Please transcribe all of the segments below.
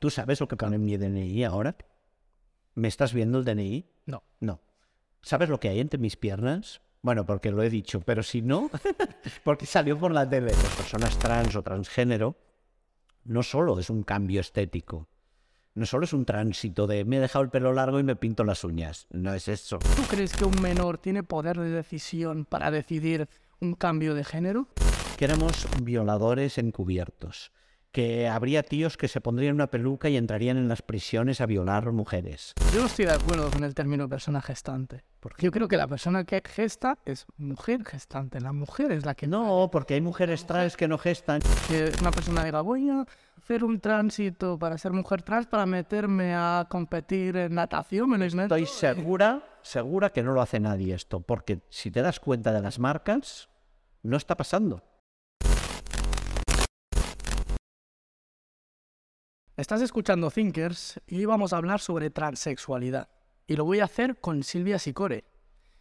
¿Tú sabes lo que pone en mi DNI ahora? ¿Me estás viendo el DNI? No. No. ¿Sabes lo que hay entre mis piernas? Bueno, porque lo he dicho, pero si no, porque salió por la tele. Las personas trans o transgénero no solo es un cambio estético, no solo es un tránsito de me he dejado el pelo largo y me pinto las uñas. No es eso. ¿Tú crees que un menor tiene poder de decisión para decidir un cambio de género? Que éramos violadores encubiertos. Que habría tíos que se pondrían una peluca y entrarían en las prisiones a violar mujeres. Yo no estoy de acuerdo con el término persona gestante. Porque yo creo que la persona que gesta es mujer gestante. La mujer es la que No, porque hay mujeres trans que no gestan. que una persona diga voy a hacer un tránsito para ser mujer trans para meterme a competir en natación, me lo invento. Estoy segura, segura que no lo hace nadie esto, porque si te das cuenta de las marcas, no está pasando. Estás escuchando Thinkers y hoy vamos a hablar sobre transexualidad. Y lo voy a hacer con Silvia Sicore.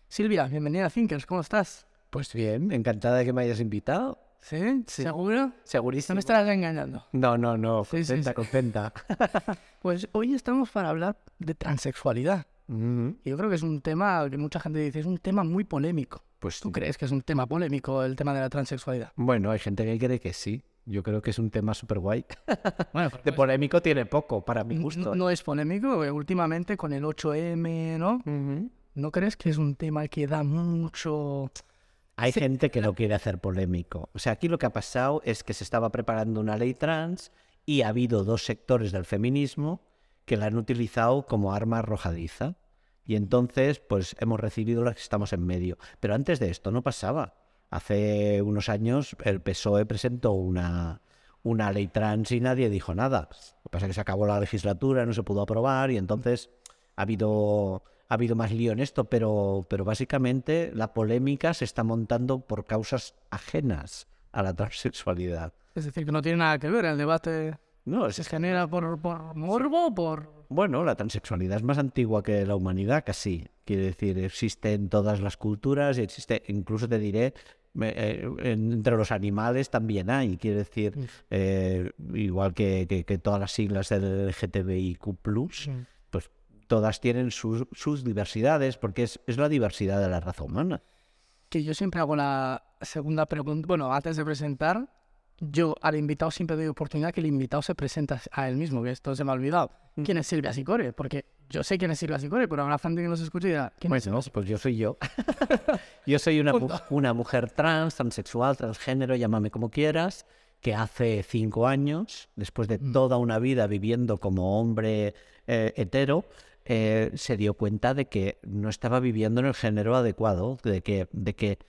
Silvia, bienvenida a Thinkers, ¿cómo estás? Pues bien, encantada de que me hayas invitado. ¿Sí? ¿Seguro? No Segurísimo. me estarás engañando. No, no, no, Sí, sí, contenta, sí. contenta. Pues hoy estamos para hablar de transexualidad. Y yo creo que es un tema que mucha gente dice, es un tema muy polémico. Pues ¿Tú crees que es un tema polémico el tema de la transexualidad? Bueno, hay gente que cree que sí. Yo creo que es un tema súper guay. Bueno, De polémico tiene poco, para mi gusto. no es polémico, porque últimamente con el 8M, ¿no? Ujú. ¿No crees que es un tema que da mucho... Hay gente que no quiere hacer polémico. O sea, aquí lo que ha pasado es que se estaba preparando una ley trans y ha habido dos sectores del feminismo que la han utilizado como arma arrojadiza. Y entonces, pues hemos recibido las que estamos en medio. Pero antes de esto no pasaba. Hace unos años el PSOE presentó una, una ley trans y nadie dijo nada. Lo que pasa es que se acabó la legislatura, no se pudo aprobar y entonces ha habido, ha habido más lío en esto, pero, pero básicamente la polémica se está montando por causas ajenas a la transexualidad. Es decir, que no tiene nada que ver el debate... No, es, ¿Se genera por, por morbo por...? Bueno, la transexualidad es más antigua que la humanidad, casi. Quiere decir, existe en todas las culturas y existe, incluso te diré, eh, en- entre los animales también hay. Quiere decir, eh, igual que, que- que todas las siglas del LGTBIQ, pues todas tienen sus, sus diversidades, porque es, es la diversidad de la raza humana. Que yo siempre hago la segunda pregunta. Bueno, antes de presentar, yo al invitado siempre doy oportunidad que el invitado se presenta a él mismo, que esto se me ha olvidado. ¿Quién es Silvia Sicore? Porque yo sé quién es Silvia Sicore, pero habrá gente que nos escuche y dirá, ¿quién es? Bueno, pues yo soy yo. yo soy una, una mujer trans, transexual, transgénero, llámame como quieras, que hace cinco años, después de toda una vida viviendo como hombre eh, hetero, eh, se dio cuenta de que no estaba viviendo en el género adecuado, de que, de que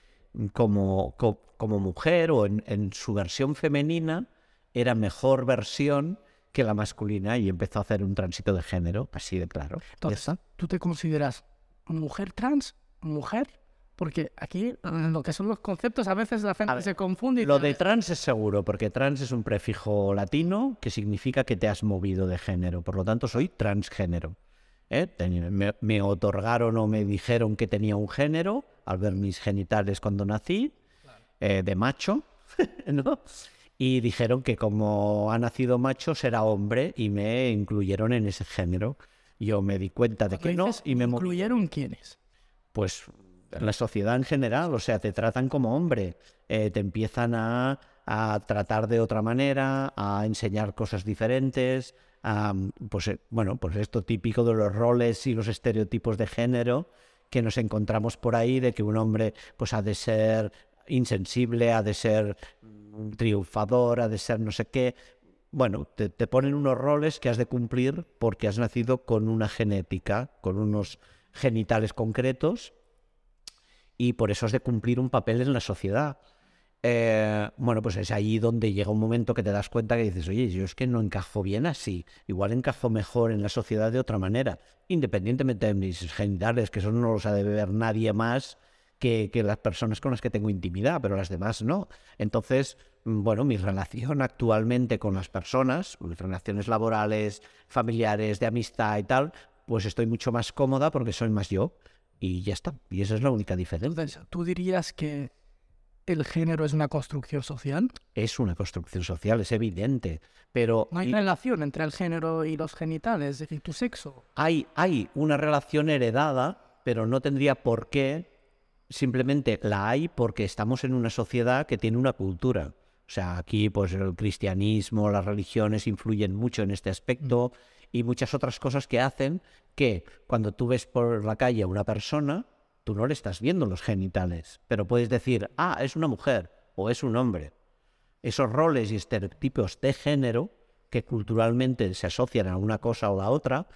como, co- como mujer o en, en su versión femenina era mejor versión que la masculina y empezó a hacer un tránsito de género, así de claro. Entonces. ¿tú te consideras mujer trans? ¿Mujer? Porque aquí lo que son los conceptos a veces la gente ver, se confunde. y Lo de trans es seguro, porque trans es un prefijo latino que significa que te has movido de género. Por lo tanto, soy transgénero. ¿eh? Me, me otorgaron o me dijeron que tenía un género al ver mis genitales cuando nací, eh, de macho, ¿no? Y dijeron que como ha nacido macho será hombre y me incluyeron en ese género. Yo me di cuenta de que no y me ¿Incluyeron quiénes? pues la sociedad en general, o sea, te tratan como hombre, eh, te empiezan a, a tratar de otra manera, a enseñar cosas diferentes, a, pues eh, bueno, pues esto típico de los roles y los estereotipos de género que nos encontramos por ahí, de que un hombre pues ha de ser insensible, ha de ser triunfador, ha de ser no sé qué. Bueno, te, ponen unos roles que has de cumplir porque has nacido con una genética, con unos genitales concretos y por eso has de cumplir un papel en la sociedad. Eh, bueno, pues es ahí donde llega un momento que te das cuenta que dices, oye, yo es que no encajo bien así, igual encajo mejor en la sociedad de otra manera, independientemente de mis genitales, que eso no los ha de ver nadie más que, que las personas con las que tengo intimidad, pero las demás no. Entonces, mm, bueno, mi relación actualmente con las personas, mis relaciones laborales, familiares, de amistad y tal, pues estoy mucho más cómoda porque soy más yo y ya está. Y esa es la única diferencia. Entonces, ¿tú dirías que el género es una construcción social? Es una construcción social, es evidente. Pero no hay relación entre el género y los genitales, es decir, tu sexo. Hay, hay una relación heredada, pero no tendría por qué. Simplemente la hay porque estamos en una sociedad que tiene una cultura. O sea, aquí pues el cristianismo, las religiones influyen mucho en este aspecto y muchas otras cosas que hacen que cuando tú ves por la calle a una persona, tú no le estás viendo los genitales, pero puedes decir, ah, es una mujer o es un hombre. Esos roles y estereotipos de género que culturalmente se asocian a una cosa o la otra,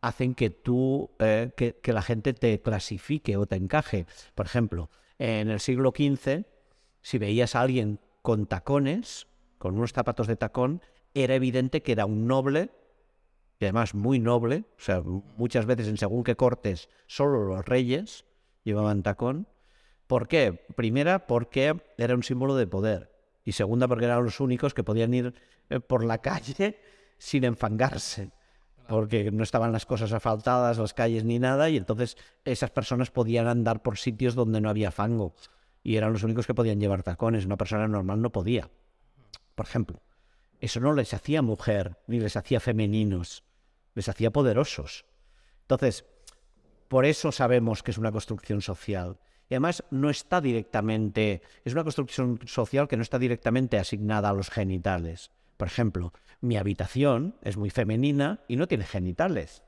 hacen que tú, eh, que, que, la gente te clasifique o te encaje. Por ejemplo, en el siglo XV, si veías a alguien con tacones, con unos zapatos de tacón, era evidente que era un noble, y además muy noble, o sea, muchas veces en según qué cortes, solo los reyes llevaban tacón. ¿Por qué? Primera, porque era un símbolo de poder. Y segunda, porque eran los únicos que podían ir eh, por la calle sin enfangarse. Porque no estaban las cosas asfaltadas, las calles ni nada, y entonces esas personas podían andar por sitios donde no había fango. Y eran los únicos que podían llevar tacones. Una persona normal no podía. Por ejemplo, eso no les hacía mujer, ni les hacía femeninos, les hacía poderosos. Entonces, por eso sabemos que es una construcción social. Y además no está directamente, es una construcción social que no está directamente asignada a los genitales. Por ejemplo, mi habitación es muy femenina y no tiene genitales.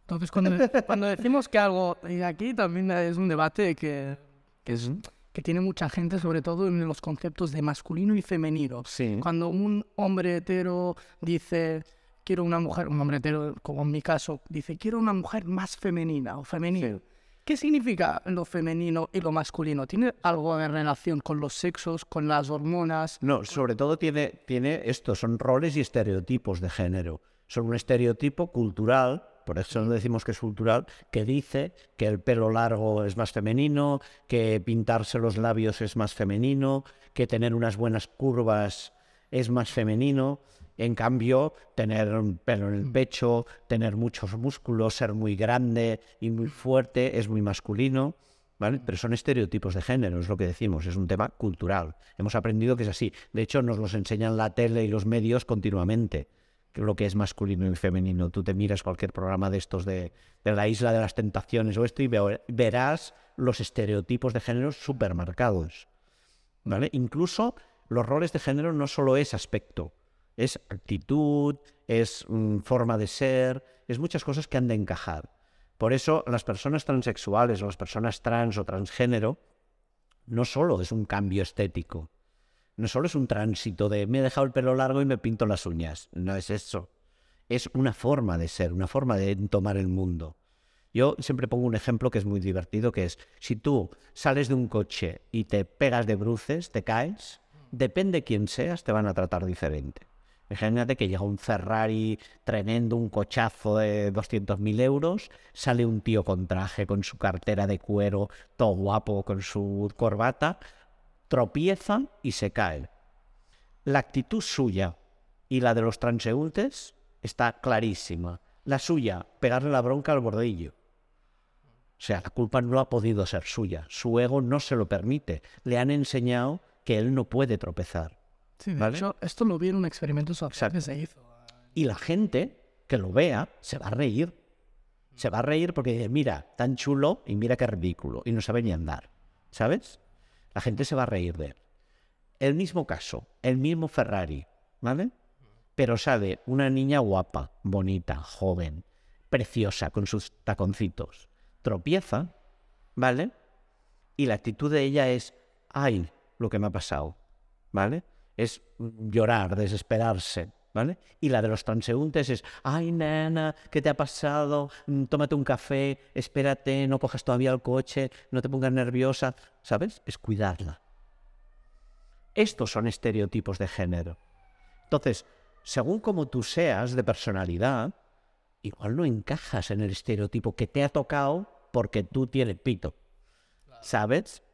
Entonces, cuando, cuando decimos que algo, y aquí también es un debate que, que, es, que tiene mucha gente, sobre todo en los conceptos de masculino y femenino. Sí. Cuando un hombre hetero dice, quiero una mujer, un hombre hetero, como en mi caso, dice, quiero una mujer más femenina o femenino. ¿Qué significa lo femenino y lo masculino? ¿Tiene algo en relación con los sexos, con las hormonas? No, sobre todo tiene, tiene esto, son roles y estereotipos de género. Son un estereotipo cultural, por eso no decimos que es cultural, que dice que el pelo largo es más femenino, que pintarse los labios es más femenino, que tener unas buenas curvas es más femenino. En cambio, tener un pelo en el pecho, tener muchos músculos, ser muy grande y muy fuerte es muy masculino. ¿Vale? Pero son estereotipos de género, es lo que decimos, es un tema cultural. Hemos aprendido que es así. De hecho, nos los enseñan la tele y los medios continuamente, que lo que es masculino y femenino. Tú te miras cualquier programa de estos de, de la isla de las tentaciones o esto y verás los estereotipos de género supermarcados. ¿Vale? Incluso los roles de género no solo es aspecto, es actitud, es mm, forma de ser, es muchas cosas que han de encajar. Por eso las personas transexuales las personas trans o transgénero no solo es un cambio estético, no solo es un tránsito de me he dejado el pelo largo y me pinto las uñas, no es eso. Es una forma de ser, una forma de tomar el mundo. Yo siempre pongo un ejemplo que es muy divertido, que es si tú sales de un coche y te pegas de bruces, te caes, depende quién seas, te van a tratar diferente. Imagínate que llega un Ferrari tremendo, un cochazo de 200.000 euros, sale un tío con traje, con su cartera de cuero, todo guapo, con su corbata, tropieza y se cae. La actitud suya y la de los transeúntes está clarísima. La suya, pegarle la bronca al bordillo. O sea, la culpa no ha podido ser suya. Su ego no se lo permite. Le han enseñado que él no puede tropezar. Sí, de hecho, esto lo vi en un experimento social que se hizo. Y la gente que lo vea se va a reír. Se va a reír porque dice, mira, tan chulo y mira qué ridículo. Y no sabe ni andar. ¿Sabes? La gente se va a reír de él. El mismo caso, el mismo Ferrari, ¿vale? Pero sale una niña guapa, bonita, joven, preciosa, con sus taconcitos. Tropieza, ¿vale? Y la actitud de ella es, ay, lo que me ha pasado, ¿vale? Es llorar, desesperarse, ¿vale? Y la de los transeúntes es, ay, nena, ¿qué te ha pasado? Mm, tómate un café, espérate, no cojas todavía el coche, no te pongas nerviosa, ¿sabes? Es cuidarla. Estos son estereotipos de género. Entonces, según como tú seas de personalidad, igual no encajas en el estereotipo que te ha tocado porque tú tienes pito. ¿Sabes?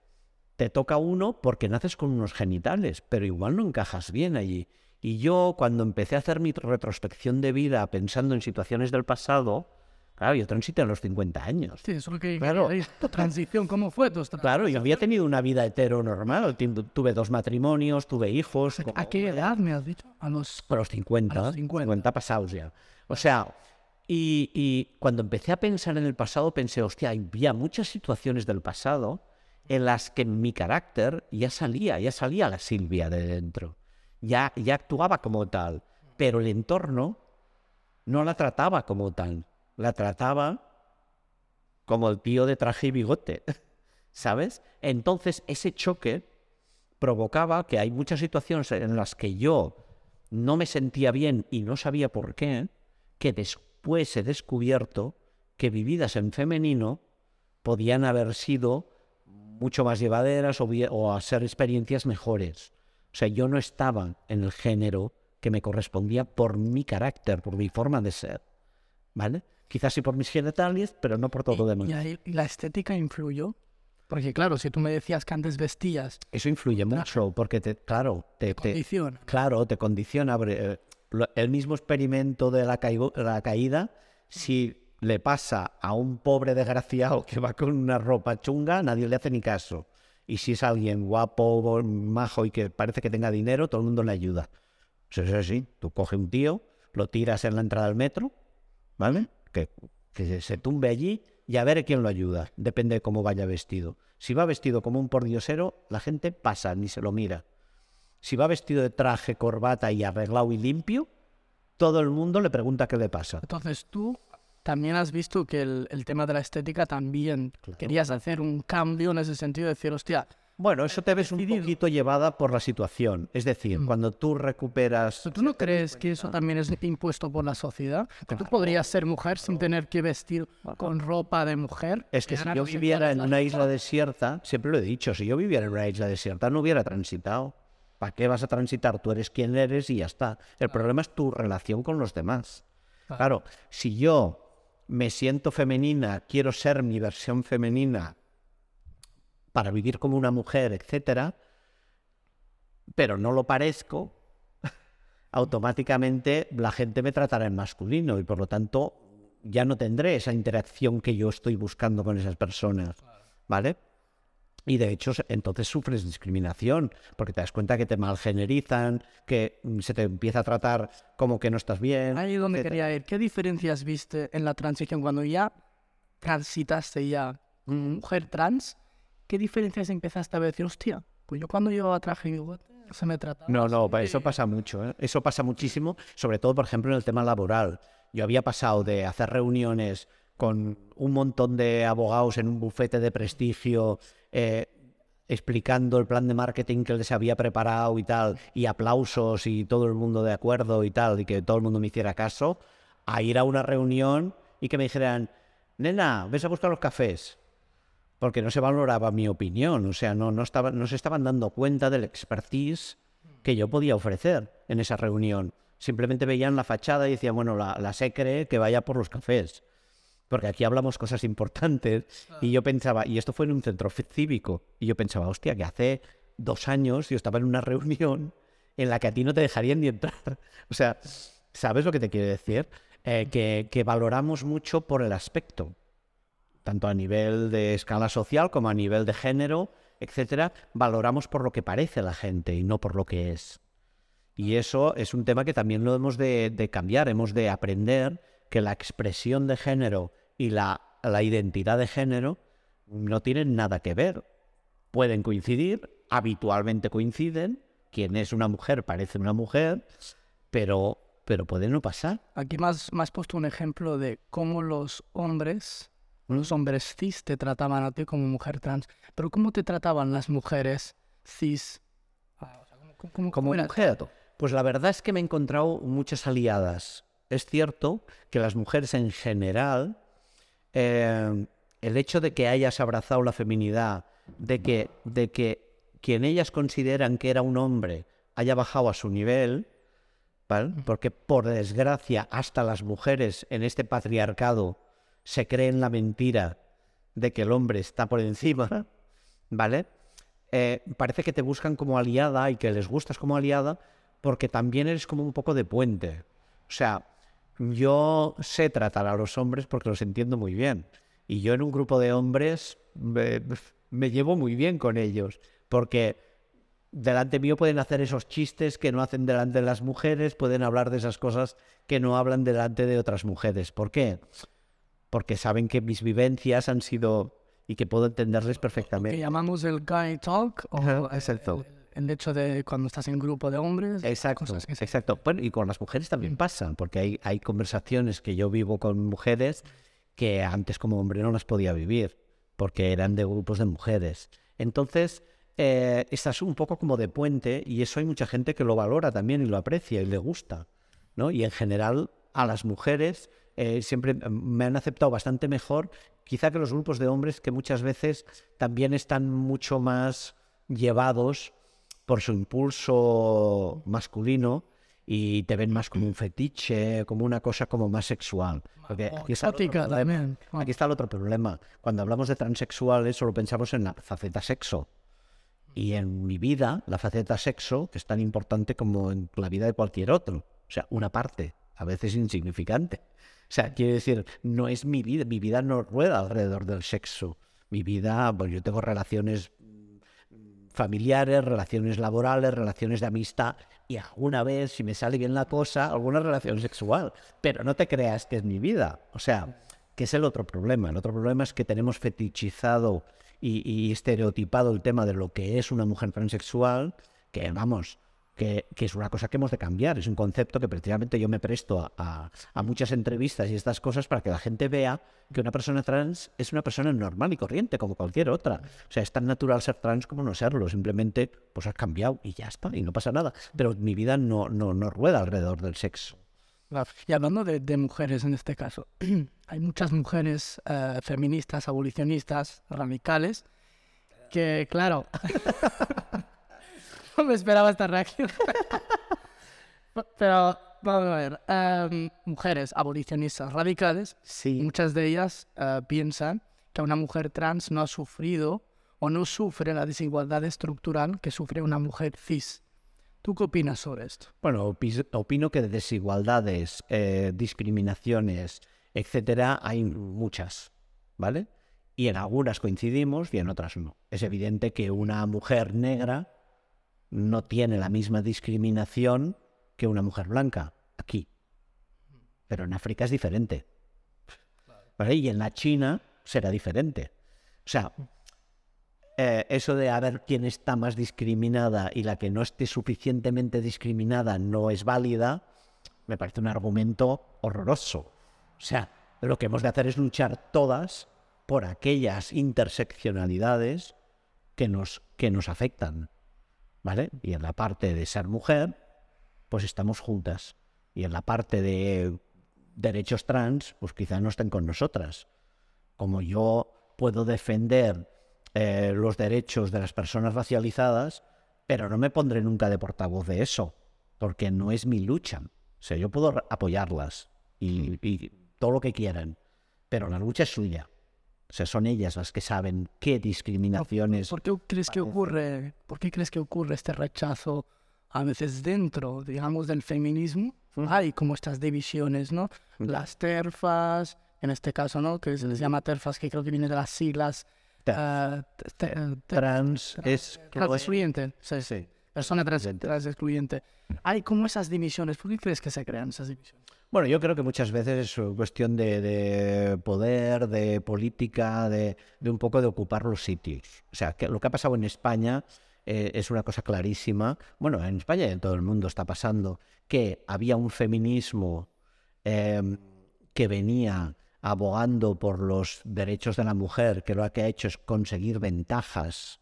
Te toca uno porque naces con unos genitales, pero igual no encajas bien allí. Y yo, cuando empecé a hacer mi retrospección de vida pensando en situaciones del pasado, Claro, yo transité a los 50 años. Sí, eso es lo que Claro. Tu transición, ¿cómo fue tu Claro, yo había tenido una vida hetero normal. tu- Tuve dos matrimonios, tuve hijos. como- ¿A qué edad me has dicho? A los... A los 50. A los 50. pasados ya. O sea, y, y cuando empecé a pensar en el pasado, pensé, hostia, había muchas situaciones del pasado en las que mi carácter ya salía, ya salía la Silvia de dentro. Ya, ya actuaba como tal. Pero el entorno no la trataba como tal. La trataba como el tío de traje y bigote. ¿Sabes? Entonces, ese choque provocaba que hay muchas situaciones en las que yo no me sentía bien y no sabía por qué, que después he descubierto que vividas en femenino podían haber sido mucho más llevaderas o, o a ser experiencias mejores. O sea, yo no estaba en el género que me correspondía por mi carácter, por mi forma de ser. ¿Vale? Quizás sí por mis genitales, pero no por todo lo demás. Y ahí la estética influyó. Porque claro, si tú me decías que antes vestías Eso influye mucho, porque te, claro, te, te- condición, Claro, te condiciona. eh, El mismo experimento de la, caigo- la caída, si le pasa a un pobre desgraciado que va con una ropa chunga, nadie le hace ni caso. Y si es alguien guapo, majo y que parece que tenga dinero, todo el mundo le ayuda. Eso es así. Tú coges un tío, lo tiras en la entrada del metro, ¿vale? Que, que se tumbe allí y a ver quién lo ayuda. Depende de cómo vaya vestido. Si va vestido como un pordiosero, la gente pasa, ni se lo mira. Si va vestido de traje, corbata y arreglado y limpio, todo el mundo le pregunta qué le pasa. Entonces tú también has visto que el, el tema de la estética también querías hacer un cambio en ese sentido, decir, hostia, Bueno, eso te ves un poquito llevada por la situación. Es decir, cuando tú recuperas... ¿tú no crees que eso también es impuesto por la sociedad? Que tú podrías ser mujer sin tener que vestir con ropa de mujer. Es que si yo viviera en una isla desierta, siempre lo he dicho, si yo viviera en una isla desierta no hubiera transitado. ¿Para qué vas a transitar? Tú eres quien eres y ya está. El problema es tu relación con los demás. Claro, si yo me siento femenina, quiero ser mi versión femenina para vivir como una mujer, etcétera, pero no lo parezco, automáticamente la gente me tratará en masculino y por lo tanto ya no tendré esa interacción que yo estoy buscando con esas personas, ¿vale? Y de hecho, entonces sufres discriminación, porque te das cuenta que te malgenerizan, que mm, se te empieza a tratar como que no estás bien. Ahí es donde etcétera. quería ir. ¿Qué diferencias viste en la transición cuando ya transitaste ya mujer trans? ¿Qué diferencias empezaste a ver? Decir, hostia, pues yo cuando llevaba traje y se me trataba. No, no, así eso pasa mucho. ¿eh? Eso pasa muchísimo, sobre todo, por ejemplo, en el tema laboral. Yo había pasado de hacer reuniones con un montón de abogados en un bufete de prestigio, eh, explicando el plan de marketing que les había preparado y tal, y aplausos y todo el mundo de acuerdo y tal, y que todo el mundo me hiciera caso, a ir a una reunión y que me dijeran, nena, ves a buscar los cafés porque no se valoraba mi opinión, o sea, no, no, estaba, no se estaban dando cuenta del expertise que yo podía ofrecer en esa reunión. Simplemente veían la fachada y decían, bueno, la, la secre que vaya por los cafés, porque aquí hablamos cosas importantes. Y yo pensaba, y esto fue en un centro cívico, y yo pensaba, hostia, que hace dos años yo estaba en una reunión en la que a ti no te dejarían ni entrar. O sea, ¿sabes lo que te quiero decir? Eh, que, que valoramos mucho por el aspecto tanto a nivel de escala social como a nivel de género, etcétera, valoramos por lo que parece la gente y no por lo que es. Y eso es un tema que también lo hemos de, de cambiar, hemos de aprender que la expresión de género y la, la identidad de género no tienen nada que ver. Pueden coincidir, habitualmente coinciden, quien es una mujer parece una mujer, pero, pero puede no pasar. Aquí más, más puesto un ejemplo de cómo los hombres, los hombres cis te trataban a ti como mujer trans, pero cómo te trataban las mujeres cis. Ah, ¿cómo- cómo- como cómo mujer. Pues la verdad es que me he encontrado muchas aliadas. Es cierto que las mujeres en general, eh, el hecho de que hayas abrazado la feminidad, de que, de que quien ellas consideran que era un hombre haya bajado a su nivel, ¿vale? porque por desgracia hasta las mujeres en este patriarcado se creen la mentira de que el hombre está por encima, ¿vale? Eh, parece que te buscan como aliada y que les gustas como aliada porque también eres como un poco de puente. O sea, yo sé tratar a los hombres porque los entiendo muy bien. Y yo en un grupo de hombres me, me llevo muy bien con ellos, porque delante mío pueden hacer esos chistes que no hacen delante de las mujeres, pueden hablar de esas cosas que no hablan delante de otras mujeres. ¿Por qué? Porque saben que mis vivencias han sido y que puedo entenderles perfectamente. llamamos el guy talk o Ajá, eh, exacto. El hecho de cuando estás en grupo de hombres. Exacto, cosas que exacto. Bueno, y con las mujeres también pasa, porque hay, hay conversaciones que yo vivo con mujeres que antes como hombre no las podía vivir, porque eran de grupos de mujeres. Entonces, eh, estás un poco como de puente y eso hay mucha gente que lo valora también y lo aprecia y le gusta, ¿no? Y en general a las mujeres eh, siempre me han aceptado bastante mejor, quizá que los grupos de hombres que muchas veces también están mucho más llevados por su impulso masculino y te ven más como un fetiche, como una cosa como más sexual. Porque aquí está problema. Aquí está el otro problema. Cuando hablamos de transexuales solo pensamos en la faceta sexo. Y en mi vida, la faceta sexo, que es tan importante como en la vida de cualquier otro. O sea, una parte, a veces insignificante. O sea, quiere decir, no es mi vida, mi vida no rueda alrededor del sexo. Mi vida, pues yo tengo relaciones familiares, relaciones laborales, relaciones de amistad y alguna vez, si me sale bien la cosa, alguna relación sexual. Pero no te creas que es mi vida. O sea, que es el otro problema. El otro problema es que tenemos fetichizado y, y estereotipado el tema de lo que es una mujer transexual, que vamos, que, que es una cosa que hemos de cambiar. Es un concepto que precisamente yo me presto a, a- a muchas entrevistas y estas cosas para que la gente vea que una persona trans es una persona normal y corriente como cualquier otra. O sea, es tan natural ser trans como no serlo. Simplemente, pues has cambiado y ya está, y no pasa nada. Pero mi vida no, no, no rueda alrededor del sexo. Y hablando de, de mujeres en este caso, hay muchas mujeres eh, feministas, abolicionistas, radicales, que, claro, no me esperaba esta reacción. Pero, vamos a ver, em, mujeres abolicionistas radicales, Sí. muchas de ellas eh, piensan que una mujer trans no ha sufrido o no sufre la desigualdad estructural que sufre una mujer cis. ¿Tú qué opinas sobre esto? Bueno, opi- opino que de desigualdades, eh, discriminaciones, etcétera, hay muchas, ¿vale? Y en algunas coincidimos y en otras no. Es evidente que una mujer negra no tiene la misma discriminación que una mujer blanca aquí. Pero en África es diferente. Y en la China será diferente. O sea, eh, eso de a ver quién está más discriminada y la que no esté suficientemente discriminada no es válida, me parece un argumento horroroso. O sea, lo que hemos de hacer es luchar todas por aquellas interseccionalidades que nos, que nos afectan. ¿Vale? Y en la parte de ser mujer, pues estamos juntas. Y en la parte de derechos trans, pues quizás no estén con nosotras. Como yo puedo defender eh, los derechos de las personas racializadas, pero no me pondré nunca de portavoz de eso, porque no es mi lucha. O sea, yo puedo apoyarlas y, y todo lo que quieran, pero la lucha es suya. O sea, son ellas las que saben qué discriminaciones. ¿Por qué crees que ocurre, por qué crees que ocurre este rechazo a veces dentro, digamos, del feminismo? Hay como estas divisiones, ¿no? Las terfas, en este caso, ¿no? Que se les llama terfas, que creo que viene de las siglas. Eh, te- te- Trans es... excluyente. sí, Sí. Persona trans excluyente. Hay como esas divisiones. ¿Por qué crees que se crean esas divisiones? Bueno, yo creo que muchas veces es uh, cuestión de, de poder, de política, de, de un poco de ocupar los sitios. O sea, que lo que ha pasado en España eh, es una cosa clarísima. Bueno, en España y en todo el mundo está pasando que había un feminismo em, que venía abogando por los derechos de la mujer, que lo que ha hecho es conseguir ventajas,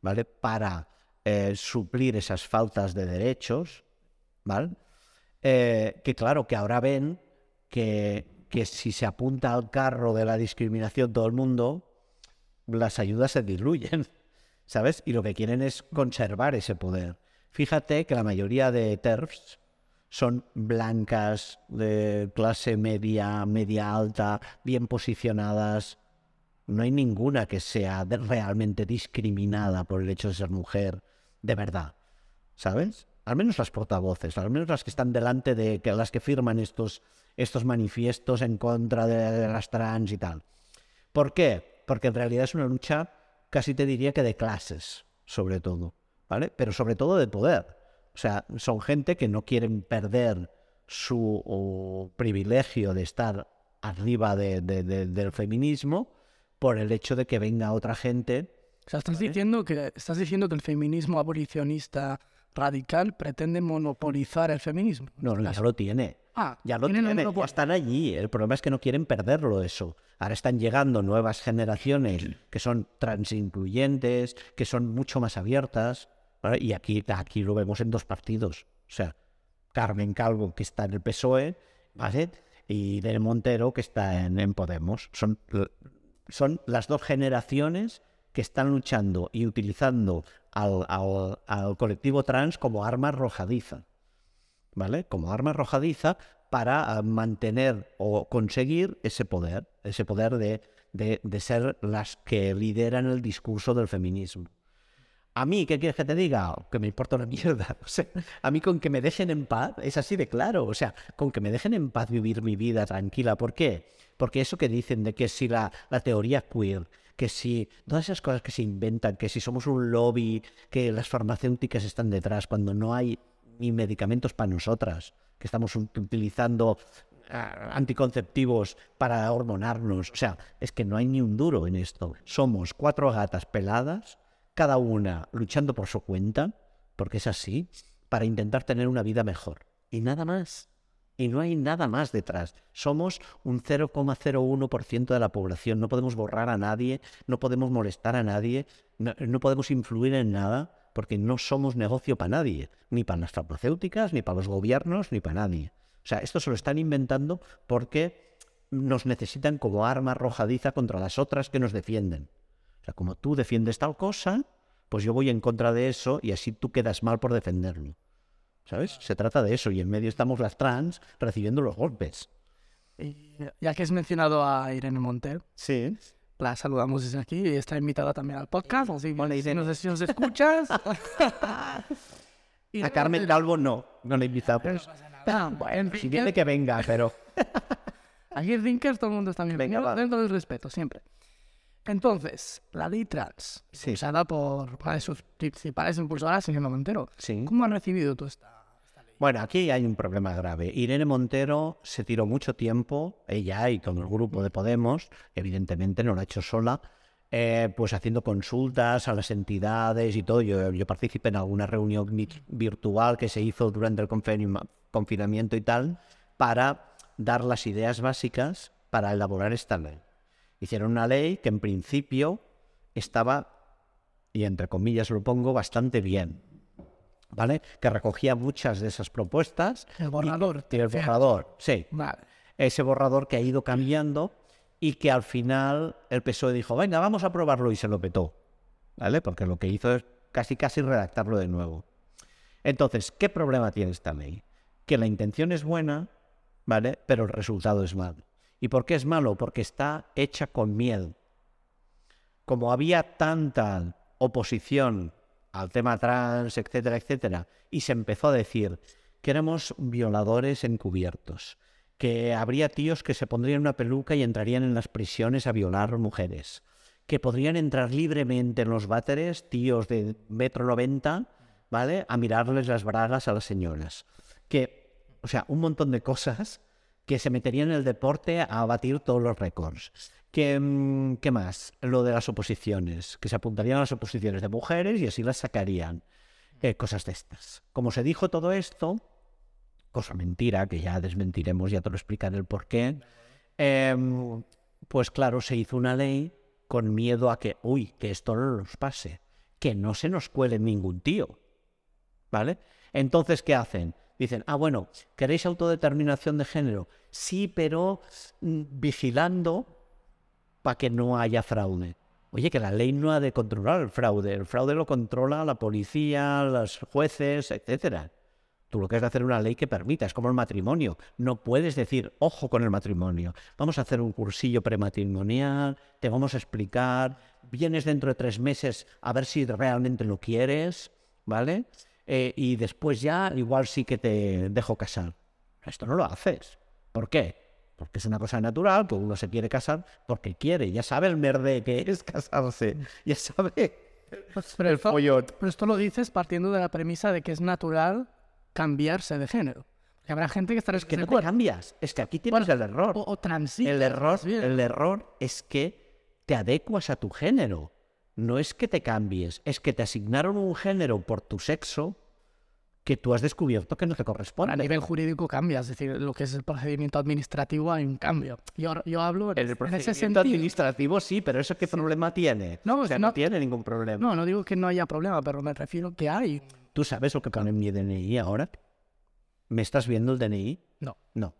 ¿vale? Para eh, suplir esas faltas de derechos, ¿vale? Eh, que claro, que ahora ven que, que si se apunta al carro de la discriminación todo el mundo, las ayudas se diluyen, ¿sabes? Y lo que quieren es conservar ese poder. Fíjate que la mayoría de TERFs son blancas, de clase media, media alta, bien posicionadas. No hay ninguna que sea realmente discriminada por el hecho de ser mujer, de verdad. ¿Sabes? Al menos las portavoces, al menos las que están delante de que las que firman estos, estos manifiestos en contra de, las trans y tal. ¿Por qué? Porque en realidad es una lucha, casi te diría que de clases, sobre todo, ¿vale? Pero sobre todo de poder. O sea, son gente que no quieren perder su privilegio de estar arriba del feminismo por el hecho de que venga otra gente. O sea, estás, diciendo que, estás diciendo que el feminismo abolicionista radical pretende monopolizar el feminismo. No, ya lo tiene. Ah, ya lo tiene, ya están allí. El problema es que no quieren perderlo eso. Ahora están llegando nuevas generaciones que son transincluyentes, que son mucho más abiertas. Y aquí, aquí lo vemos en dos partidos. O sea, Carmen Calvo, que está en el PSOE, ¿vale? y Del Montero, que está en, Podemos. Son, son las dos generaciones que están luchando y utilizando al, al, colectivo trans como arma arrojadiza, ¿vale? Como arma arrojadiza para ah, mantener o conseguir ese poder, ese poder de, de, ser las que lideran el discurso del feminismo. A mí, ¿qué quieres que te diga? Que me importa una mierda. A mí con que me dejen en paz, es así de claro. O sea, con que me dejen en paz vivir mi vida tranquila. ¿Por qué? Porque eso que dicen de que si la, la teoría queer, que si todas esas cosas que se inventan, que si somos un lobby, que las farmacéuticas están detrás, cuando no hay ni medicamentos para nosotras, que estamos utilizando ah, anticonceptivos para hormonarnos. O sea, es que no hay ni un duro en esto. Somos cuatro gatas peladas cada una luchando por su cuenta, porque es así, para intentar tener una vida mejor. Y nada más. Y no hay nada más detrás. Somos un 0,01% de la población. No podemos borrar a nadie, no podemos molestar a nadie, no, podemos influir en nada, porque no somos negocio para nadie, ni para las farmacéuticas, ni para los gobiernos, ni para nadie. O sea, esto se lo están inventando porque nos necesitan como arma arrojadiza contra las otras que nos defienden. O sea, como tú defiendes tal cosa, pues yo voy en contra de eso y así tú quedas mal por defenderlo. ¿Sabes? Se trata de eso y en medio estamos las trans recibiendo los golpes. ya que has mencionado a Irene Monter, sí. la saludamos desde aquí y está invitada también al podcast. Así Irene. no sé si nos escuchas. a Carmen Calvo no, no la invitamos. Ah, bueno, si viene que venga, pero... Aquí en Thinkers todo el mundo está bienvenido, dentro del respeto, siempre. Entonces, la ley trans, sí. usada por una de sus principales impulsoras, Irene Montero. Sí. ¿Cómo has recibido tú esta, ley? Bueno, aquí hay un problema grave. Irene Montero se tiró mucho tiempo, ella y todo el grupo de Podemos, evidentemente no lo ha hecho sola, eh, pues haciendo consultas a las entidades y todo. Yo, yo participé en alguna reunión virtual que se hizo durante el confinamiento y tal, para dar las ideas básicas para elaborar esta ley. Hicieron una ley que en principio estaba, y entre comillas lo pongo, bastante bien. ¿Vale? Que recogía muchas de esas propuestas. El borrador. Y, el borrador, sí. Ese borrador que ha ido cambiando y que al final el PSOE dijo, venga, vamos a probarlo y se lo petó. ¿Vale? Porque lo que hizo es casi casi redactarlo de nuevo. Entonces, ¿qué problema tiene esta ley? Que la intención es buena, ¿vale? Pero el resultado es malo. ¿Y por qué es malo? Porque está hecha con miel. Como había tanta oposición al tema trans, etcétera, etcétera, y se empezó a decir que éramos violadores encubiertos, que habría tíos que se pondrían una peluca y entrarían en las prisiones a violar mujeres, que podrían entrar libremente en los váteres tíos de metro noventa, ¿vale? A mirarles las bragas a las señoras. Que, o sea, un montón de cosas que se metería en el deporte a batir todos los récords. ¿Qué, mm, ¿Qué, más? Lo de las oposiciones, que se apuntarían a las oposiciones de mujeres y así las sacarían. Eh, cosas de estas. Como se dijo todo esto, cosa mentira, que ya desmentiremos, ya te lo explicaré el por qué, em, pues claro, se hizo una ley con miedo a que, uy, que esto no nos pase, que no se nos cuele ningún tío. ¿Vale? Entonces, ¿qué hacen? Dicen, ah, bueno, ¿queréis autodeterminación de género? Sí, pero mm, vigilando para que no haya fraude. Oye, que la ley no ha de controlar el fraude. El fraude lo controla la policía, los jueces, etcétera. Tú lo que has de hacer una ley que permita, es como el matrimonio. No puedes decir, ojo con el matrimonio. Vamos a hacer un cursillo prematrimonial, te vamos a explicar, vienes dentro de tres meses a ver si realmente lo quieres, ¿vale? Eh, y después ya igual sí que te dejo casar. Esto no lo haces. ¿Por qué? Porque es una cosa natural, que uno se quiere casar porque quiere, ya sabe el merde que es casarse, ya sabe Pero el esto, pero esto lo dices partiendo de la premisa de que es natural cambiarse de género. Que habrá gente que estará Que no te cambias, es que aquí tienes el error. O, o transitas, El error, el error es que te adecuas a tu género. No es que te cambies, es que te asignaron un género por tu sexo que tú has descubierto que no te A corresponde. nivel jurídico cambia, es decir, lo que es el procedimiento administrativo hay un cambio. Yo, yo hablo En el en ese procedimiento sentido. administrativo sí, pero ¿eso qué problema tiene? No, o sea, no, no- tiene ningún problema. No, no digo que no haya problema, pero me refiero que hay. ¿Tú sabes lo que pone en mi DNI ahora? ¿Me estás viendo el DNI? No. No.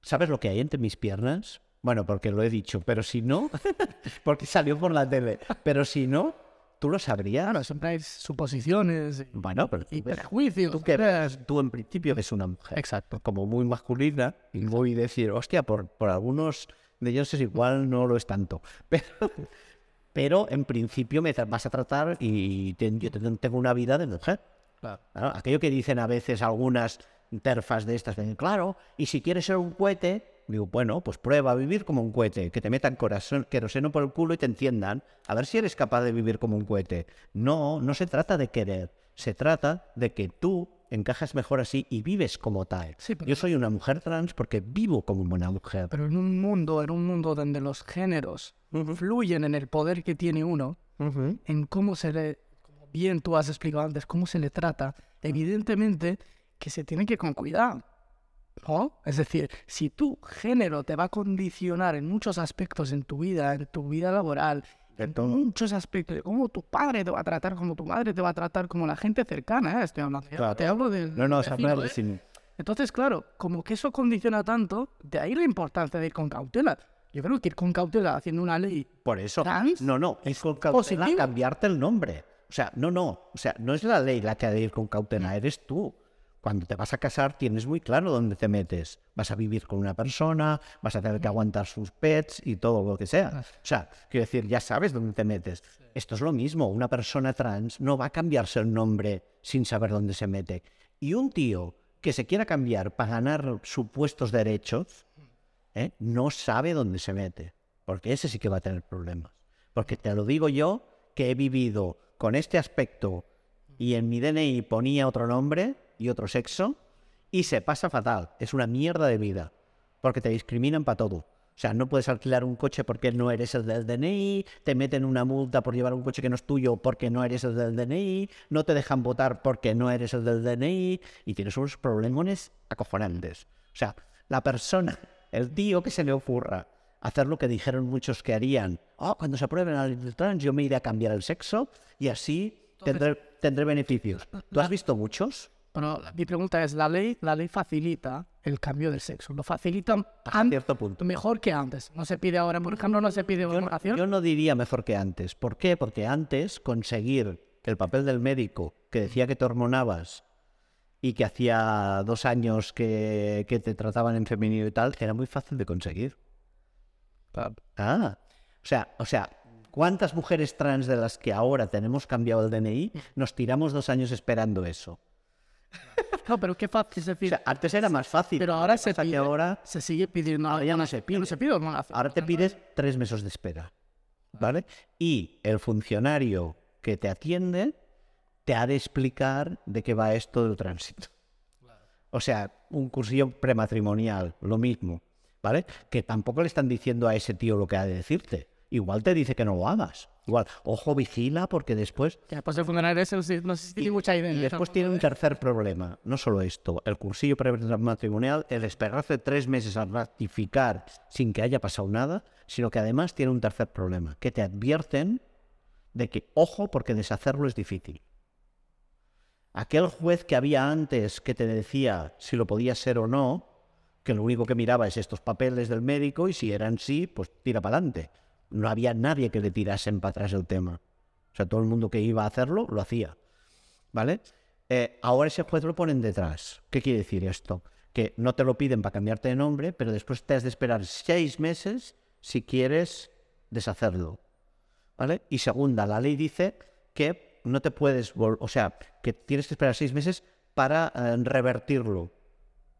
¿Sabes lo que hay entre mis piernas? Bueno, porque lo he dicho, pero si no, porque salió por la tele. Pero si no, tú lo sabrías. Claro, siempre hay suposiciones y, Bueno, pero y prejuicios. tú que tú en principio ves una mujer Exacto. como muy masculina y voy a decir, hostia, por, por algunos de ellos es igual, no lo es tanto. Pero, pero en principio me vas a tratar y te- yo te- tengo una vida de mujer. Claro. Claro, aquello que dicen a veces algunas terfas de estas, de, claro, y si quieres ser un cohete, digo, bueno, pues prueba a vivir como un cohete, que te metan corazón, queroseno por el culo y te enciendan, a ver si eres capaz de vivir como un cohete. No, no se trata de querer, se trata de que tú encajas mejor así y vives como tal. Sí, pero- Yo soy una mujer trans porque vivo como una mujer. Pero en un mundo, en un mundo donde los géneros fluyen en el poder que tiene uno, en cómo se le, bien tú has explicado antes, cómo se le trata, evidentemente que se tiene que con cuidado. ¿No? Es decir, si tu género te va a condicionar en muchos aspectos en tu vida, en tu vida laboral, en muchos aspectos, de cómo tu padre te va a tratar, como tu madre te va a tratar, como la gente cercana, ¿eh? estoy hablando, Claro. te hablo del No, no, vecino, saber ¿eh? sin- Entonces, claro, como que eso condiciona tanto, de ahí la importancia de ir con cautela. Yo creo que ir con cautela haciendo una ley Por eso. ¿Trans? No, no, es con cautela Positivo. cambiarte el nombre. O sea, no, no. O sea, no es la ley la que ha de ir con Mm. cautela, eres tú. Cuando te vas a casar tienes muy claro dónde te metes. Vas a vivir con una persona, vas a tener que aguantar sus pets y todo lo que sea. O sea, quiero decir, ya sabes dónde te metes. Esto es lo mismo. Una persona trans no va a cambiarse el nombre sin saber dónde se mete. Y un tío que se quiera cambiar para ganar supuestos derechos, ¿eh? no sabe dónde se mete, porque ese sí que va a tener problemas. Porque te lo digo yo, que he vivido con este aspecto y en mi DNI ponía otro nombre y otro sexo, y se pasa fatal. Es una mierda de vida, porque te discriminan para todo. O sea, no puedes alquilar un coche porque no eres el del DNI, te meten una multa por llevar un coche que no es tuyo porque no eres el del DNI, no te dejan votar porque no eres el del DNI, y tienes unos problemones acojonantes. O sea, la persona, el tío que se le ocurra hacer lo que dijeron muchos que harían, oh, cuando se apruebe la ley del trans yo me iré a cambiar el sexo y así tendré, tendré beneficios. ¿Tú has visto muchos? Pero mi pregunta es, ¿la ley, la ley facilita el cambio del sexo? ¿Lo facilita Hasta an- cierto punto. mejor que antes? ¿No se pide ahora, por ejemplo, no se pide Yo, no- votación? yo no diría mejor que antes. ¿Por qué? Porque antes conseguir el papel del médico que decía que te hormonabas y que hacía dos años que, que te trataban en femenino y tal, era muy fácil de conseguir. Ah, o sea, o sea, ¿cuántas mujeres trans de las que ahora tenemos cambiado el DNI nos tiramos dos años esperando eso? No, pero qué fácil, O decir, sea, antes era más fácil. pero ahora se que pide, ahora se sigue pidiendo. Ahora ya no se ¿No se pide no? Ahora te pides tres meses de espera, ¿vale? Y el funcionario que te atiende te ha de explicar de qué va esto del tránsito. O sea, un cursillo prematrimonial, lo mismo, ¿vale? Que tampoco le están diciendo a ese tío lo que ha de decirte. Igual te dice que no lo hagas. Igual, ojo, vigila porque después Que después de funcionar eso, sí, no sé si tiene mucha idea. y después tiene un tercer problema. No solo esto, el cursillo prematrimonial, el esperarse tres meses a ratificar sin que haya pasado nada, sino que además tiene un tercer problema, que te advierten de que, ojo, porque deshacerlo es difícil. Aquel juez que había antes que te decía si lo podía ser o no, que lo único que miraba es estos papeles del médico y si eran sí, pues tira para adelante. No había nadie que le tirasen para atrás el tema. O sea, todo el mundo que iba a hacerlo lo hacía. ¿Vale? Eh, ahora ese juez lo ponen detrás. ¿Qué quiere decir esto? Que no te lo piden para cambiarte de nombre, pero después te has de esperar seis meses si quieres deshacerlo. ¿Vale? Y segunda, la ley dice que no te puedes, o sea, que tienes que esperar seis meses para eh, revertirlo.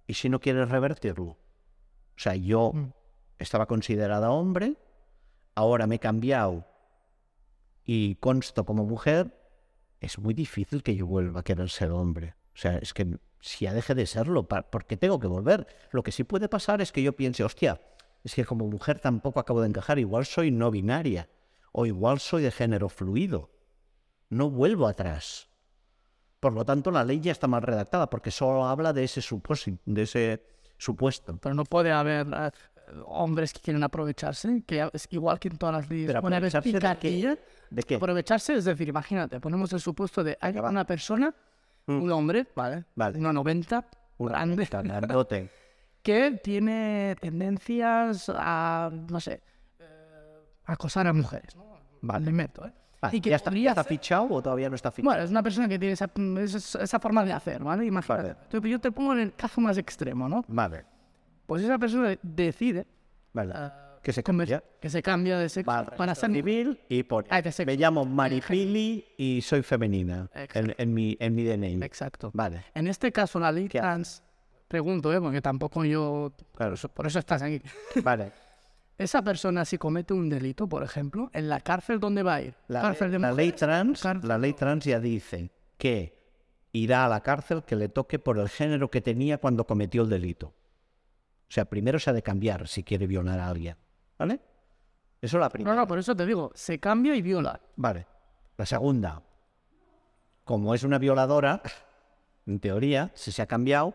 ¿Y si no quieres revertirlo? O sea, yo Mm. estaba considerada hombre, ahora me he cambiado y consto como mujer, es muy difícil que yo vuelva a querer ser hombre. O sea, es que si ya deje de serlo, pa- ¿por qué tengo que volver? Lo que sí puede pasar es que yo piense, hostia, es que como mujer tampoco acabo de encajar, igual soy no binaria o igual soy de género fluido. No vuelvo atrás. Por lo tanto, la ley ya está mal redactada porque solo habla de ese, de ese supuesto. Pero no puede haber eh, hombres que quieren aprovecharse, que es igual que en todas las leyes. Pero aprovecharse de qué? ¿De qué? Aprovecharse es decir, imagínate, ponemos el supuesto de hay una persona, un hombre, ¿vale? Mm. Vale. Una 90, Un grande, grandote. que tiene tendencias a, no sé, eh, acosar a mujeres, ¿no? Vale. Le meto, ¿eh? Vale, y que ¿Ya está, podría está fichado o todavía no está fichado? Bueno, es una persona que tiene esa, esa, forma de hacer, ¿vale? Imagínate. Vale. Yo te pongo en el caso más extremo, ¿no? Vale, Pues esa persona decide eh, que se cambia. que se cambia de sexo para registro ser civil y pone, Ah, me llamo Maripili y soy femenina en, Exacto. en mi, en mi DNI. Exacto. Vale, En este caso, la ley trans, pregunto, ¿eh? porque tampoco yo, claro. por eso estás aquí. Vale. Esa persona, si comete un delito, por ejemplo, ¿en la cárcel dónde va a ir? La, ¿Cárcel de la ley trans, cárcel- la ley trans ya dice que irá a la cárcel que le toque por el género que tenía cuando cometió el delito. O sea, primero se ha de cambiar si quiere violar a alguien. ¿Vale? Eso es la primera. No, no, por eso te digo, se cambia y viola. Vale. La segunda, como es una violadora, en teoría, si se ha cambiado,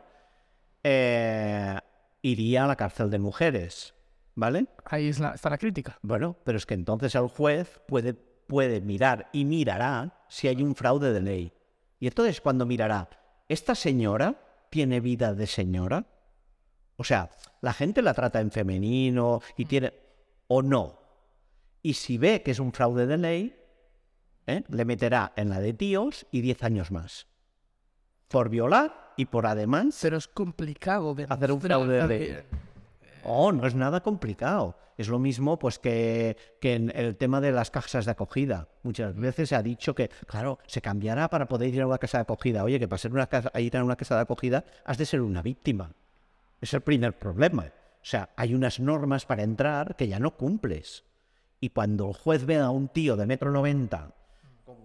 eh, iría a la cárcel de mujeres. ¿Vale? Ahí es la- está la crítica. Bueno, pero es que entonces el juez puede, puede mirar y mirará si hay un fraude de ley. Y entonces cuando mirará, ¿esta señora tiene vida de señora? O sea, la gente la trata en femenino y tiene... o no. Y si ve que es un fraude de ley, ¿eh? le meterá en la de tíos y 10 años más. Por violar y por además... Pero es complicado de Hacer un fraude de ley. Oh, no es nada complicado. Es lo mismo pues que, que en el tema de las casas de acogida. Muchas veces se ha dicho que, claro, se cambiará para poder ir a una casa de acogida. Oye, que para ser una casa, ir a una casa de acogida has de ser una víctima. Es el primer problema. O sea, hay unas normas para entrar que ya no cumples. Y cuando el juez ve a un tío de metro noventa, con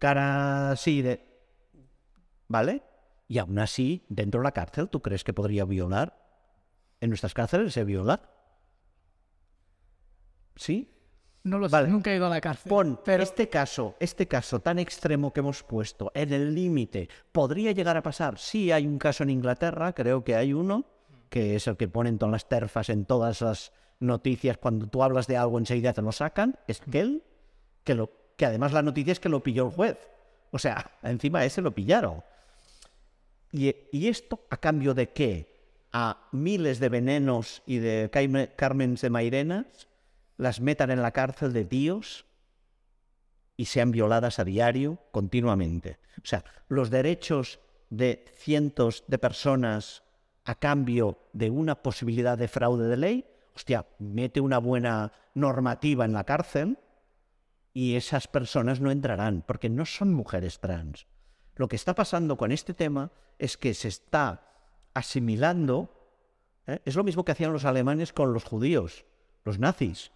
cara así de... ¿Vale? Y aún así, dentro de la cárcel, ¿tú crees que podría violar? ¿En nuestras cárceles se viola? ¿Sí? No lo sé, Vale. nunca he ido a la cárcel. Pon pero este caso, este caso tan extremo que hemos puesto en el límite, ¿podría llegar a pasar? Sí, hay un caso en Inglaterra, creo que hay uno, que es el que ponen todas las terfas en todas las noticias. Cuando tú hablas de algo enseguida te lo sacan. Es que él, que, lo, que además la noticia es que lo pilló el juez. O sea, encima ese lo pillaron. ¿Y, y esto a cambio de qué? A miles de venenos y de Carmens de Mairenas las metan en la cárcel de tíos y sean violadas a diario, continuamente. O sea, los derechos de cientos de personas a cambio de una posibilidad de fraude de ley, hostia, mete una buena normativa en la cárcel y esas personas no entrarán, porque no son mujeres trans. Lo que está pasando con este tema es que se está asimilando, ¿eh? es lo mismo que hacían los alemanes con los judíos, los nazis,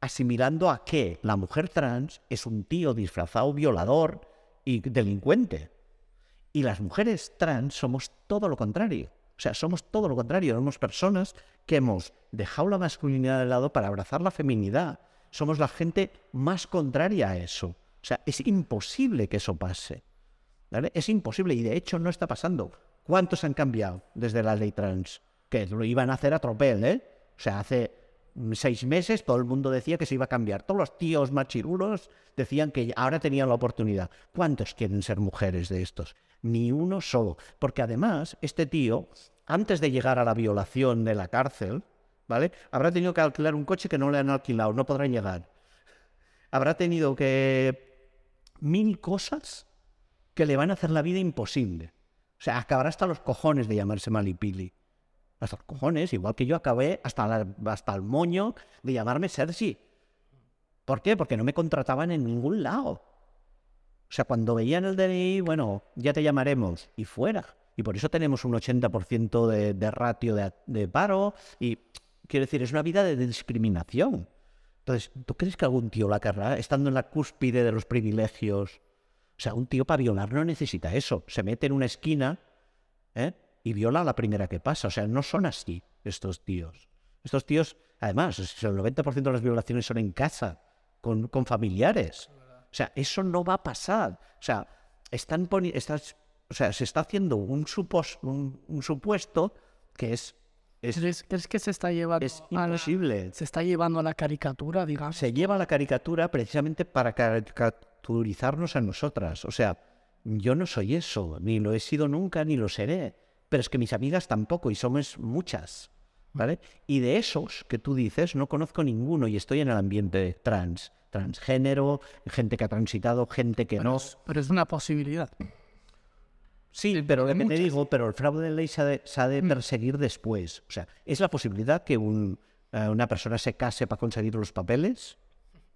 asimilando a que la mujer trans es un tío disfrazado violador y delincuente. Y las mujeres trans somos todo lo contrario. O sea, somos todo lo contrario. Somos personas que hemos dejado la masculinidad de lado para abrazar la feminidad. Somos la gente más contraria a eso. O sea, es imposible que eso pase. Es imposible y de hecho no está pasando. ¿Cuántos han cambiado desde la ley trans? Que lo iban a hacer a tropel, ¿eh? O sea, hace seis meses todo el mundo decía que se iba a cambiar. Todos los tíos machirulos decían que ahora tenían la oportunidad. ¿Cuántos quieren ser mujeres de estos? Ni uno solo. Porque además, este tío, antes de llegar a la violación de la cárcel, ¿vale? Habrá tenido que alquilar un coche que no le han alquilado, no podrá llegar. Habrá tenido que mil cosas que le van a hacer la vida imposible. O sea, acabará hasta los cojones de llamarse Malipili. Hasta los cojones, igual que yo acabé hasta, hasta el moño de llamarme Sergi. ¿Por qué? Porque no me contrataban en ningún lado. O sea, cuando veían el DNI, bueno, ya te llamaremos y fuera. Y por eso tenemos un 80% de, de ratio de, de paro. Y quiero decir, es una vida de discriminación. Entonces, ¿tú crees que algún tío la querrá estando en la cúspide de los privilegios? O sea, un tío para violar no necesita eso. Se mete en una esquina ¿eh? Y viola a la primera que pasa. O sea, no son así estos tíos. Estos tíos, además, el 90% de las violaciones son en casa, con, con familiares. O sea, eso no va a pasar. O sea, están estás- o sea, se está haciendo un, supos- un, un supuesto que es, es, ¿Crees, crees que se está llevando es a la, imposible. se está llevando a la caricatura, digamos? Se lleva la caricatura precisamente para caricaturizarnos a nosotras. O sea, yo no soy eso, ni lo he sido nunca, ni lo seré. Pero es que mis amigas tampoco, y somos muchas. ¿Vale? Y de esos que tú dices, no conozco ninguno y estoy en el ambiente trans, transgénero, gente que ha transitado, gente que no. Pero es una posibilidad. Sí, pero lo que te digo, pero el fraude de ley se ha de, se ha de Mm. perseguir después. O sea, ¿es la posibilidad que un, eh, una persona se case para conseguir los papeles?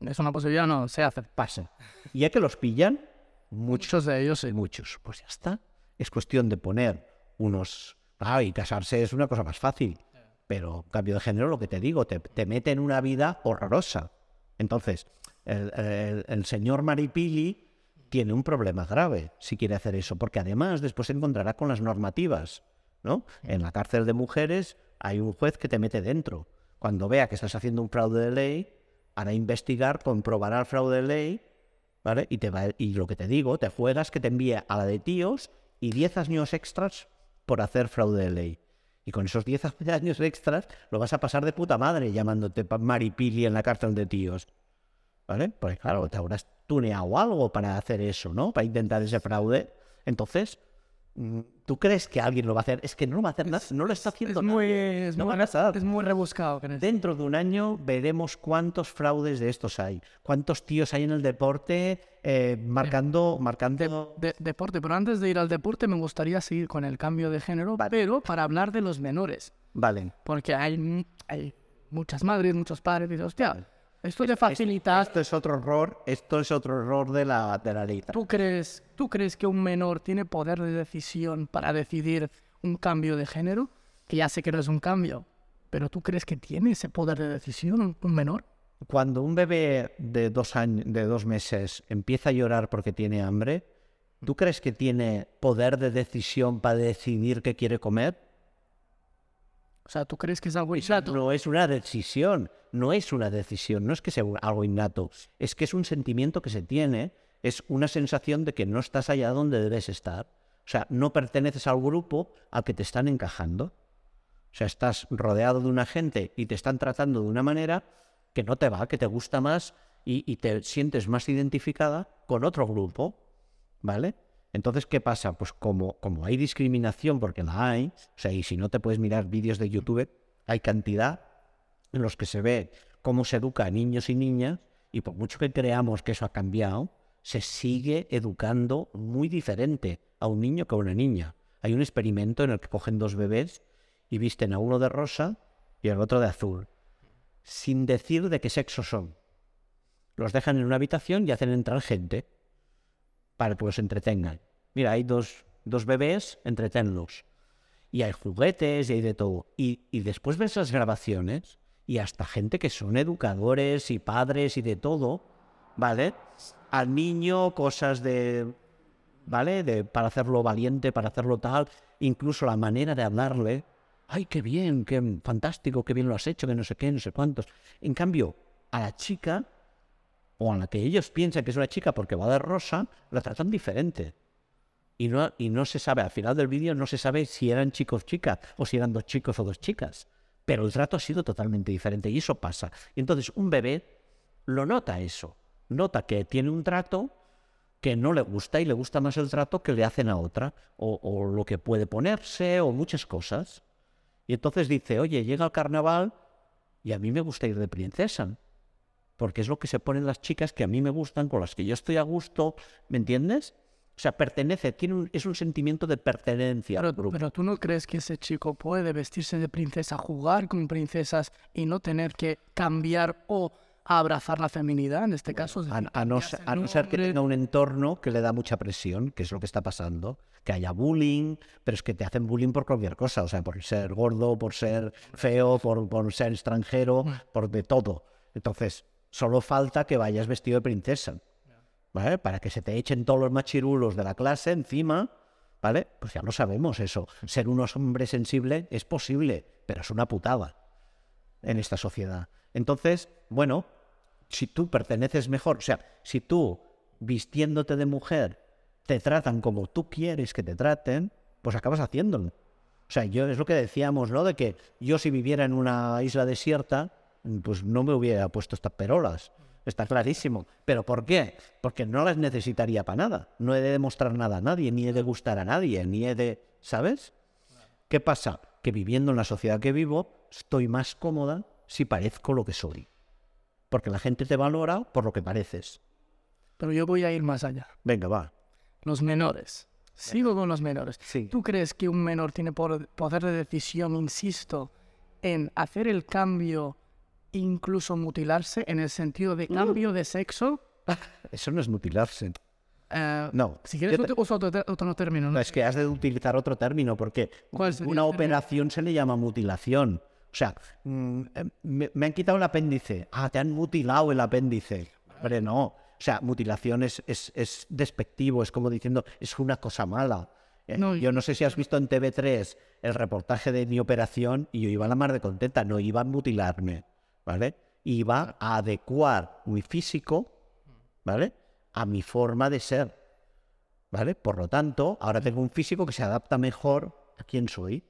Es una posibilidad, no, se hace. Pasa. Y ya que los pillan, muchos, Muchos de ellos sí. muchos, pues ya está. Es cuestión de poner unos... Ah, y casarse es una cosa más fácil. Pero cambio de género, lo que te digo, te, te mete en una vida horrorosa. Entonces, el, señor Maripili tiene un problema grave si quiere hacer eso, porque además después se encontrará con las normativas, ¿no? En la cárcel de mujeres hay un juez que te mete dentro. Cuando vea que estás haciendo un fraude de ley, hará investigar, comprobará el fraude de ley, ¿vale? Y, te va, y lo que te digo, te juegas que te envíe a la de tíos y 10 años extras por hacer fraude de ley. Y con esos 10 años extras lo vas a pasar de puta madre llamándote Maripili en la cárcel de tíos. ¿Vale? Porque claro, te habrás tuneado algo para hacer eso, ¿no? Para intentar ese fraude. Entonces, ¿tú crees que alguien lo va a hacer? Es que no lo va a hacer nada, no lo está haciendo Es muy, es No muy, es rebuscado. Dentro de un año veremos cuántos fraudes de estos hay. Cuántos tíos hay en el deporte eh, marcando, marcando... de- deporte, pero antes de ir al deporte me gustaría seguir con el cambio de género, pero para hablar de los menores, Vale. porque hay, hay muchas madres, muchos padres dicen, hostia, esto te facilita, Esto es otro error, esto es otro error de la, de la ley. ¿Tú crees, ¿Tú crees que un menor tiene poder de decisión para decidir un cambio de género? Que ya sé que no es un cambio, pero ¿tú crees que tiene ese poder de decisión un, un menor? Cuando un bebé de dos, años, de dos meses empieza a llorar porque tiene hambre, ¿tú crees que tiene poder de decisión para decidir qué quiere comer? O sea, ¿tú crees que es algo innato? No es una decisión, no es una decisión, no es que sea algo innato, es que es un sentimiento que se tiene, es una sensación de que no estás allá donde debes estar. O sea, no perteneces al grupo al que te están encajando. O sea, estás rodeado de una gente y te están tratando de una manera que no te va, que te gusta más y, y te sientes más identificada con otro grupo, ¿vale? Entonces, ¿qué pasa? Pues como, como hay discriminación, porque la hay, o sea, y si no te puedes mirar vídeos de YouTube, hay cantidad en los que se ve cómo se educa a niños y niñas, y por mucho que creamos que eso ha cambiado, se sigue educando muy diferente a un niño que a una niña. Hay un experimento en el que cogen dos bebés y visten a uno de rosa y al otro de azul, sin decir de qué sexo son. Los dejan en una habitación y hacen entrar gente para que los entretengan. Mira, hay dos, dos bebés, entretenlos. Y hay juguetes y hay de todo. Y, y después ves las grabaciones y hasta gente que son educadores y padres y de todo, ¿vale? Al niño cosas de, ¿vale? De, para hacerlo valiente, para hacerlo tal, incluso la manera de hablarle. Ay, qué bien, qué fantástico, qué bien lo has hecho, que no sé qué, no sé cuántos. En cambio, a la chica, o a la que ellos piensan que es una chica porque va de rosa, la tratan diferente. Y no, y no se sabe, al final del vídeo no se sabe si eran chicos chicas o si eran dos chicos o dos chicas. Pero el trato ha sido totalmente diferente y eso pasa. Y entonces un bebé lo nota eso. Nota que tiene un trato que no le gusta y le gusta más el trato que le hacen a otra. O lo que puede ponerse o muchas cosas. Y entonces dice, oye, llega el carnaval y a mí me gusta ir de princesa. Porque es lo que se ponen las chicas que a mí me gustan, con las que yo estoy a gusto, ¿me entiendes? O sea, pertenece, tiene un- es un sentimiento de pertenencia al Pero, grupo. pero tú no crees que ese chico puede vestirse de princesa, jugar con princesas y no tener que cambiar o abrazar la feminidad en este caso. es A, decir, a no, ya se- sea a no ser que tenga un entorno que le da mucha presión, que es lo que está pasando, que haya bullying, pero es que te hacen bullying por cualquier cosa, o sea, por ser gordo, por ser feo, por, por ser extranjero, por de todo. Entonces, solo falta que vayas vestido de princesa, ¿vale? Para que se te echen todos los machirulos de la clase encima, ¿vale? Pues ya lo sabemos eso. Ser un hombre sensible es posible, pero es una putada en esta sociedad. Entonces, bueno, si tú perteneces mejor, o sea, si tú vistiéndote de mujer te tratan como tú quieres que te traten, pues acabas haciéndolo. O sea, yo es lo que decíamos, ¿no? De que yo si viviera en una isla desierta, pues no me hubiera puesto estas perolas. Está clarísimo. ¿Pero por qué? Porque no las necesitaría para nada. No he de demostrar nada a nadie, ni he de gustar a nadie, ni he de... ¿Sabes? ¿Qué pasa? Que viviendo en la sociedad que vivo, estoy más cómoda si parezco lo que soy. Porque la gente te valora por lo que pareces. Pero yo voy a ir más allá. Venga, va. Los menores. Sigo con los menores. Sí. ¿Tú crees que un menor tiene poder de decisión, insisto, en hacer el cambio, incluso mutilarse, en el sentido de cambio de sexo? Eso no es mutilarse. Eh, No. Si quieres, te- uso otro, otro término. ¿no? No, es que has de utilizar otro término, porque ¿Cuál sería una operación se le llama mutilación. O sea, mm, eh, me, me han quitado el apéndice. Ah, te han mutilado el apéndice. Hombre, no. O sea, mutilación es, es, es despectivo, es como diciendo, es una cosa mala. Eh, No, yo no sé si has visto en TV3 el reportaje de mi operación y yo iba a la mar de contenta, no iba a mutilarme, ¿vale? Iba a adecuar mi físico, ¿vale? A mi forma de ser. ¿Vale? Por lo tanto, ahora tengo un físico que se adapta mejor a quién soy.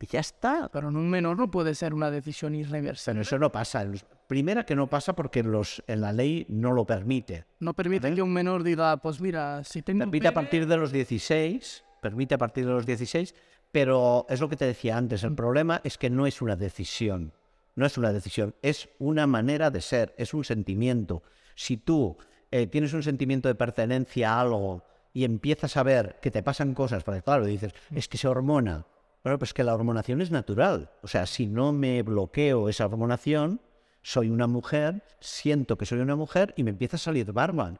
Y ya está. Pero en un menor no puede ser una decisión irreversible. Pero eso no pasa. Primera que no pasa porque los, en la ley no lo permite. No permite que un menor diga, pues mira, si tengo Permite a partir de los 16, permite a partir de los 16, pero es lo que te decía antes, el problema es que no es una decisión, no es una decisión, es una manera de ser, es un sentimiento. Si tú eh, tienes un sentimiento de pertenencia a algo y empiezas a ver que te pasan cosas, porque claro, dices, es que se hormona. Bueno, pues que la hormonación es natural. O sea, si no me bloqueo esa hormonación, soy una mujer, siento que soy una mujer y me empieza a salir barba.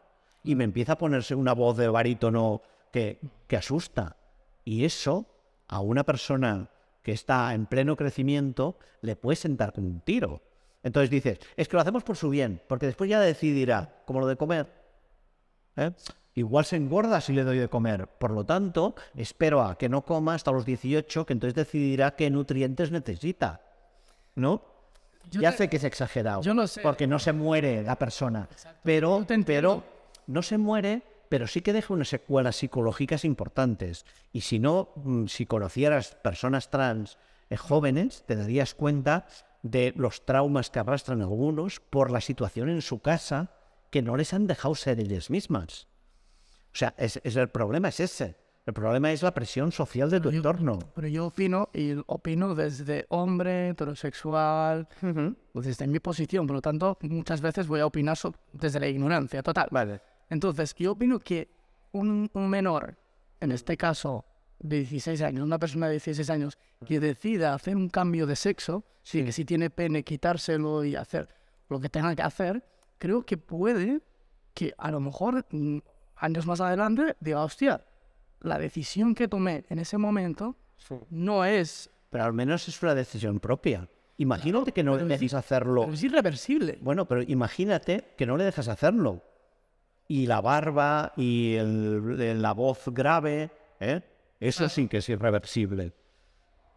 Y me empieza a ponerse una voz de barítono que, que asusta. Y eso a una persona que está en pleno crecimiento le puede sentar con un tiro. Entonces dices, es que lo hacemos por su bien, porque después ya decidirá, como lo de comer. ¿eh? Igual se engorda si le doy de comer. Por lo tanto, espero a que no coma hasta los 18, que entonces decidirá qué nutrientes necesita. ¿No? Yo ya te- sé que es exagerado. yo lo sé. Porque no se muere la persona. Pero, pero no se muere, pero sí que deja unas secuelas psicológicas importantes. Y si no, mm, si conocieras personas trans eh, jóvenes, te darías cuenta de los traumas que arrastran algunos por la situación en su casa que no les han dejado ser ellas mismas. O sea, es, es el problema es ese. El problema es la presión social de tu entorno. Pero yo opino, y opino desde hombre, heterosexual, pues desde mi posición. Por lo tanto, muchas veces voy a opinar so- desde la ignorancia total. Vale. Entonces, yo opino que un, un menor, en este caso de 16 años, una persona de 16 años, que decida hacer un cambio de sexo, sí, que si tiene pene, quitárselo y hacer lo que tenga que hacer, creo que puede que a lo mejor mm, años más adelante diga, hostia, la decisión que tomé en ese momento no es, Pero al menos es una decisión propia. Imagínate que no le dejes hacerlo. pero es irreversible. Bueno, pero imagínate que no le dejas hacerlo. Y la barba y el- la voz grave, ¿eh? Eso sí que es irreversible.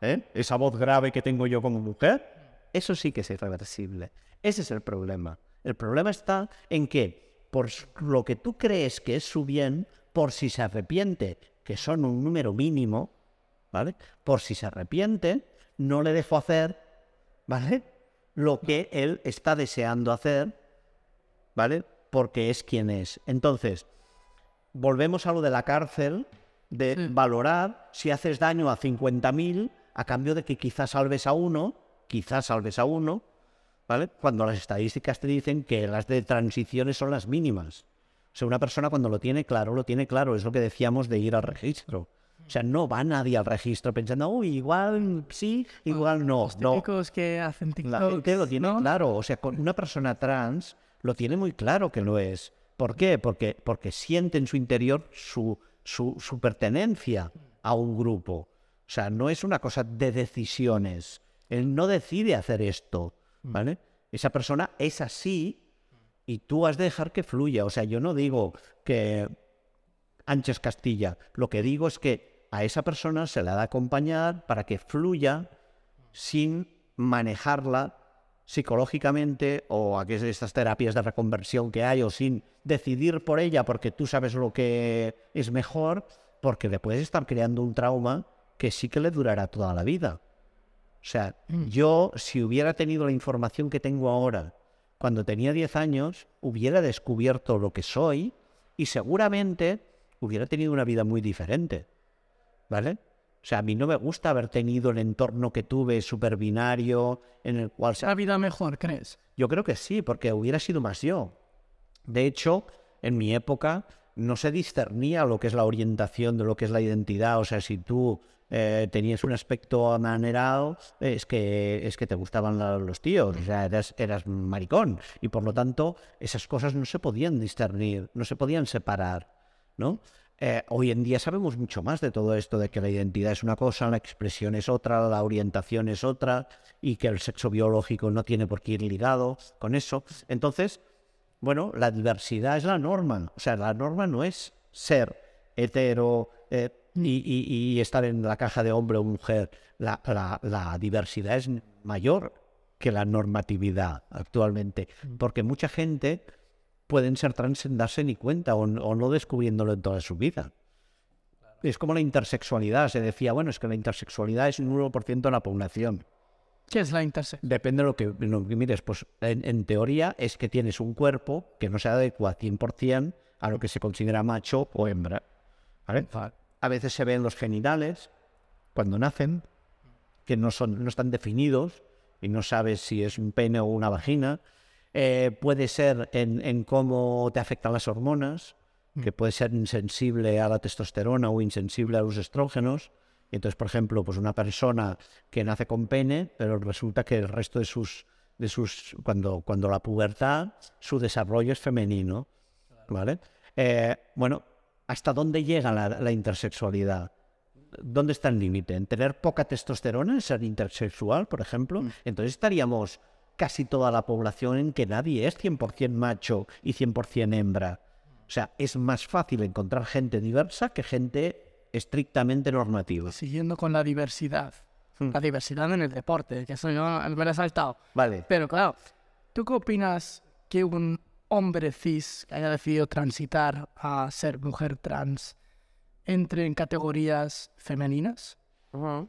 ¿eh? Esa voz grave que tengo yo como mujer, eso sí que es irreversible. Ese es el problema. El problema está en que por lo que tú crees que es su bien, por si se arrepiente, que son un número mínimo, ¿vale? Por si se arrepiente, no le dejo hacer, ¿vale? Lo que él está deseando hacer, ¿vale? Porque es quien es. Entonces, volvemos a lo de la cárcel, de Sí. valorar si haces daño a 50.000 a cambio de que quizás salves a uno, quizás salves a uno, ¿vale? Cuando las estadísticas te dicen que las de transiciones son las mínimas. O sea, una persona cuando lo tiene claro, lo tiene claro. Es lo que decíamos de ir al registro. O sea, no va nadie al registro pensando, uy, igual sí, igual no. No, Típicos que hacen la TikToks, gente lo tiene ¿no? claro. O sea, con una persona trans lo tiene muy claro que lo es. ¿Por qué? Porque, porque siente en su interior su, su, su pertenencia a un grupo. O sea, no es una cosa de decisiones. Él no decide hacer esto, ¿vale? Esa persona es así y tú has de dejar que fluya. O sea, yo no digo que Anches Castilla, lo que digo es que a esa persona se la ha de acompañar para que fluya sin manejarla psicológicamente o a que estas terapias de reconversión que hay o sin decidir por ella porque tú sabes lo que es mejor, porque le puedes estar creando un trauma que sí que le durará toda la vida. O sea, yo si hubiera tenido la información que tengo ahora cuando tenía 10 años, hubiera descubierto lo que soy y seguramente hubiera tenido una vida muy diferente. ¿Vale? O sea, a mí no me gusta haber tenido el entorno que tuve súper binario, en el cual... ¿Una vida mejor, crees? Yo creo que sí, porque hubiera sido más yo. De hecho, en mi época no se discernía lo que es la orientación de lo que es la identidad. O sea, si tú eh, tenías un aspecto amanerado, es que, es que te gustaban los tíos, o sea, eras, eras maricón. Y por lo tanto, esas cosas no se podían discernir, no se podían separar, ¿no? Eh, hoy en día sabemos mucho más de todo esto, de que la identidad es una cosa, la expresión es otra, la orientación es otra, y que el sexo biológico no tiene por qué ir ligado con eso. Entonces, bueno, la diversidad es la norma. O sea, la norma no es ser hetero eh, y, estar en la caja de hombre o mujer. La, la diversidad es mayor que la normatividad actualmente, porque mucha gente pueden ser trans sin darse ni cuenta o, no descubriéndolo en toda su vida. Es como la intersexualidad. Se decía, bueno, es que la intersexualidad es un 1% de la población. ¿Qué es la intersexualidad? Depende de lo que, lo que mires. Pues en, teoría es que tienes un cuerpo que no se adecua 100% a lo que se considera macho o hembra. A veces se ven los genitales cuando nacen, que no, son, no están definidos y no sabes si es un pene o una vagina. Eh, puede ser en, cómo te afectan las hormonas, que mm. puede ser insensible a la testosterona o insensible a los estrógenos. Y entonces, por ejemplo, pues una persona que nace con pene, pero resulta que el resto de sus, de sus cuando, cuando la pubertad, su desarrollo es femenino. ¿Vale? Eh, bueno, ¿hasta dónde llega la, intersexualidad? ¿Dónde está el límite? ¿En tener poca testosterona, en ser intersexual, por ejemplo? Mm. Entonces estaríamos casi toda la población en que nadie es 100% macho y 100% hembra. O sea, es más fácil encontrar gente diversa que gente estrictamente normativa. Siguiendo con la diversidad. Hmm. La diversidad en el deporte, que eso yo me lo he saltado. Vale. Pero claro, ¿tú qué opinas que un hombre cis que haya decidido transitar a ser mujer trans entre en categorías femeninas?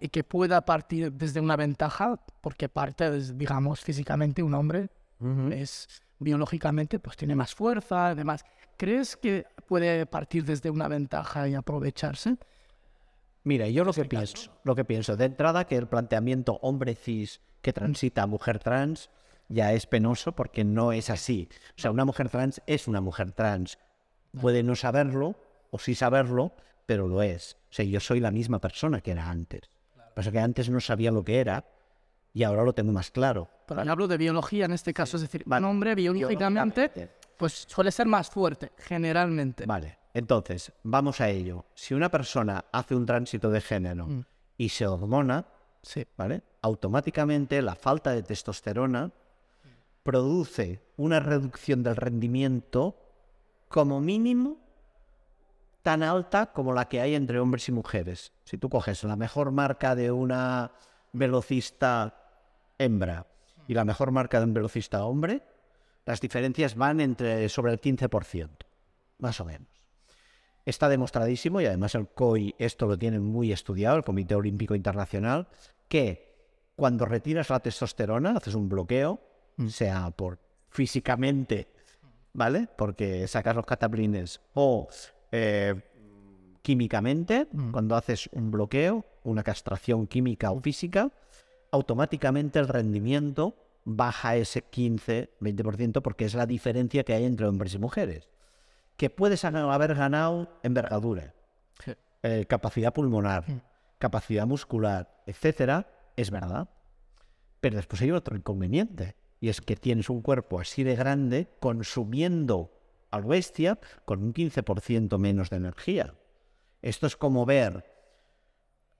Y que pueda partir desde una ventaja, porque parte, digamos, físicamente un hombre es biológicamente, pues tiene más fuerza, además. ¿Crees que puede partir desde una ventaja y aprovecharse? Mira, yo lo que pienso, lo que pienso de entrada que el planteamiento hombre cis que transita a mujer trans ya es penoso porque no es así. O sea, una mujer trans es una mujer trans. Puede no saberlo o sí saberlo, pero lo es. O sea, yo soy la misma persona que era antes. Claro. Pasa que antes no sabía lo que era y ahora lo tengo más claro. Pero hablo de biología en este caso, es decir, un hombre biológicamente pues suele ser más fuerte, generalmente. Vale, entonces, vamos a ello. Si una persona hace un tránsito de género mm. y se hormona, sí. ¿vale? Automáticamente la falta de testosterona produce una reducción del rendimiento como mínimo tan alta como la que hay entre hombres y mujeres. Si tú coges la mejor marca de una velocista hembra y la mejor marca de un velocista hombre, las diferencias van entre sobre el 15%, más o menos. Está demostradísimo, y además el COI esto lo tiene muy estudiado, el Comité Olímpico Internacional, que cuando retiras la testosterona, haces un bloqueo, mm. sea por físicamente, ¿vale? Porque sacas los cataplines o eh, químicamente, mm. cuando haces un bloqueo, una castración química o física, automáticamente el rendimiento baja ese 15-20% porque es la diferencia que hay entre hombres y mujeres. Que puedes haber ganado envergadura, eh, capacidad pulmonar, mm. capacidad muscular, etcétera, es verdad. Pero después hay otro inconveniente, Y es que tienes un cuerpo así de grande consumiendo a lo bestia con un 15% menos de energía. Esto es como ver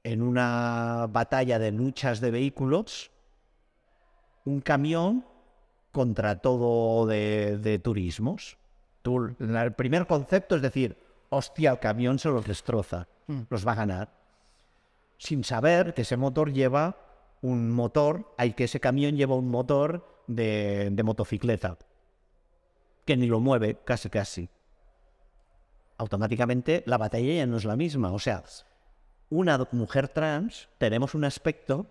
en una batalla de luchas de vehículos un camión contra todo de, de turismos. Tú, el primer concepto es decir, hostia, el camión se los destroza, los va a ganar. Sin saber que ese motor lleva un motor, hay que ese camión lleva un motor de, de motocicleta, que ni lo mueve, casi casi. Automáticamente la batalla ya no es la misma. O sea, una mujer trans tenemos un aspecto,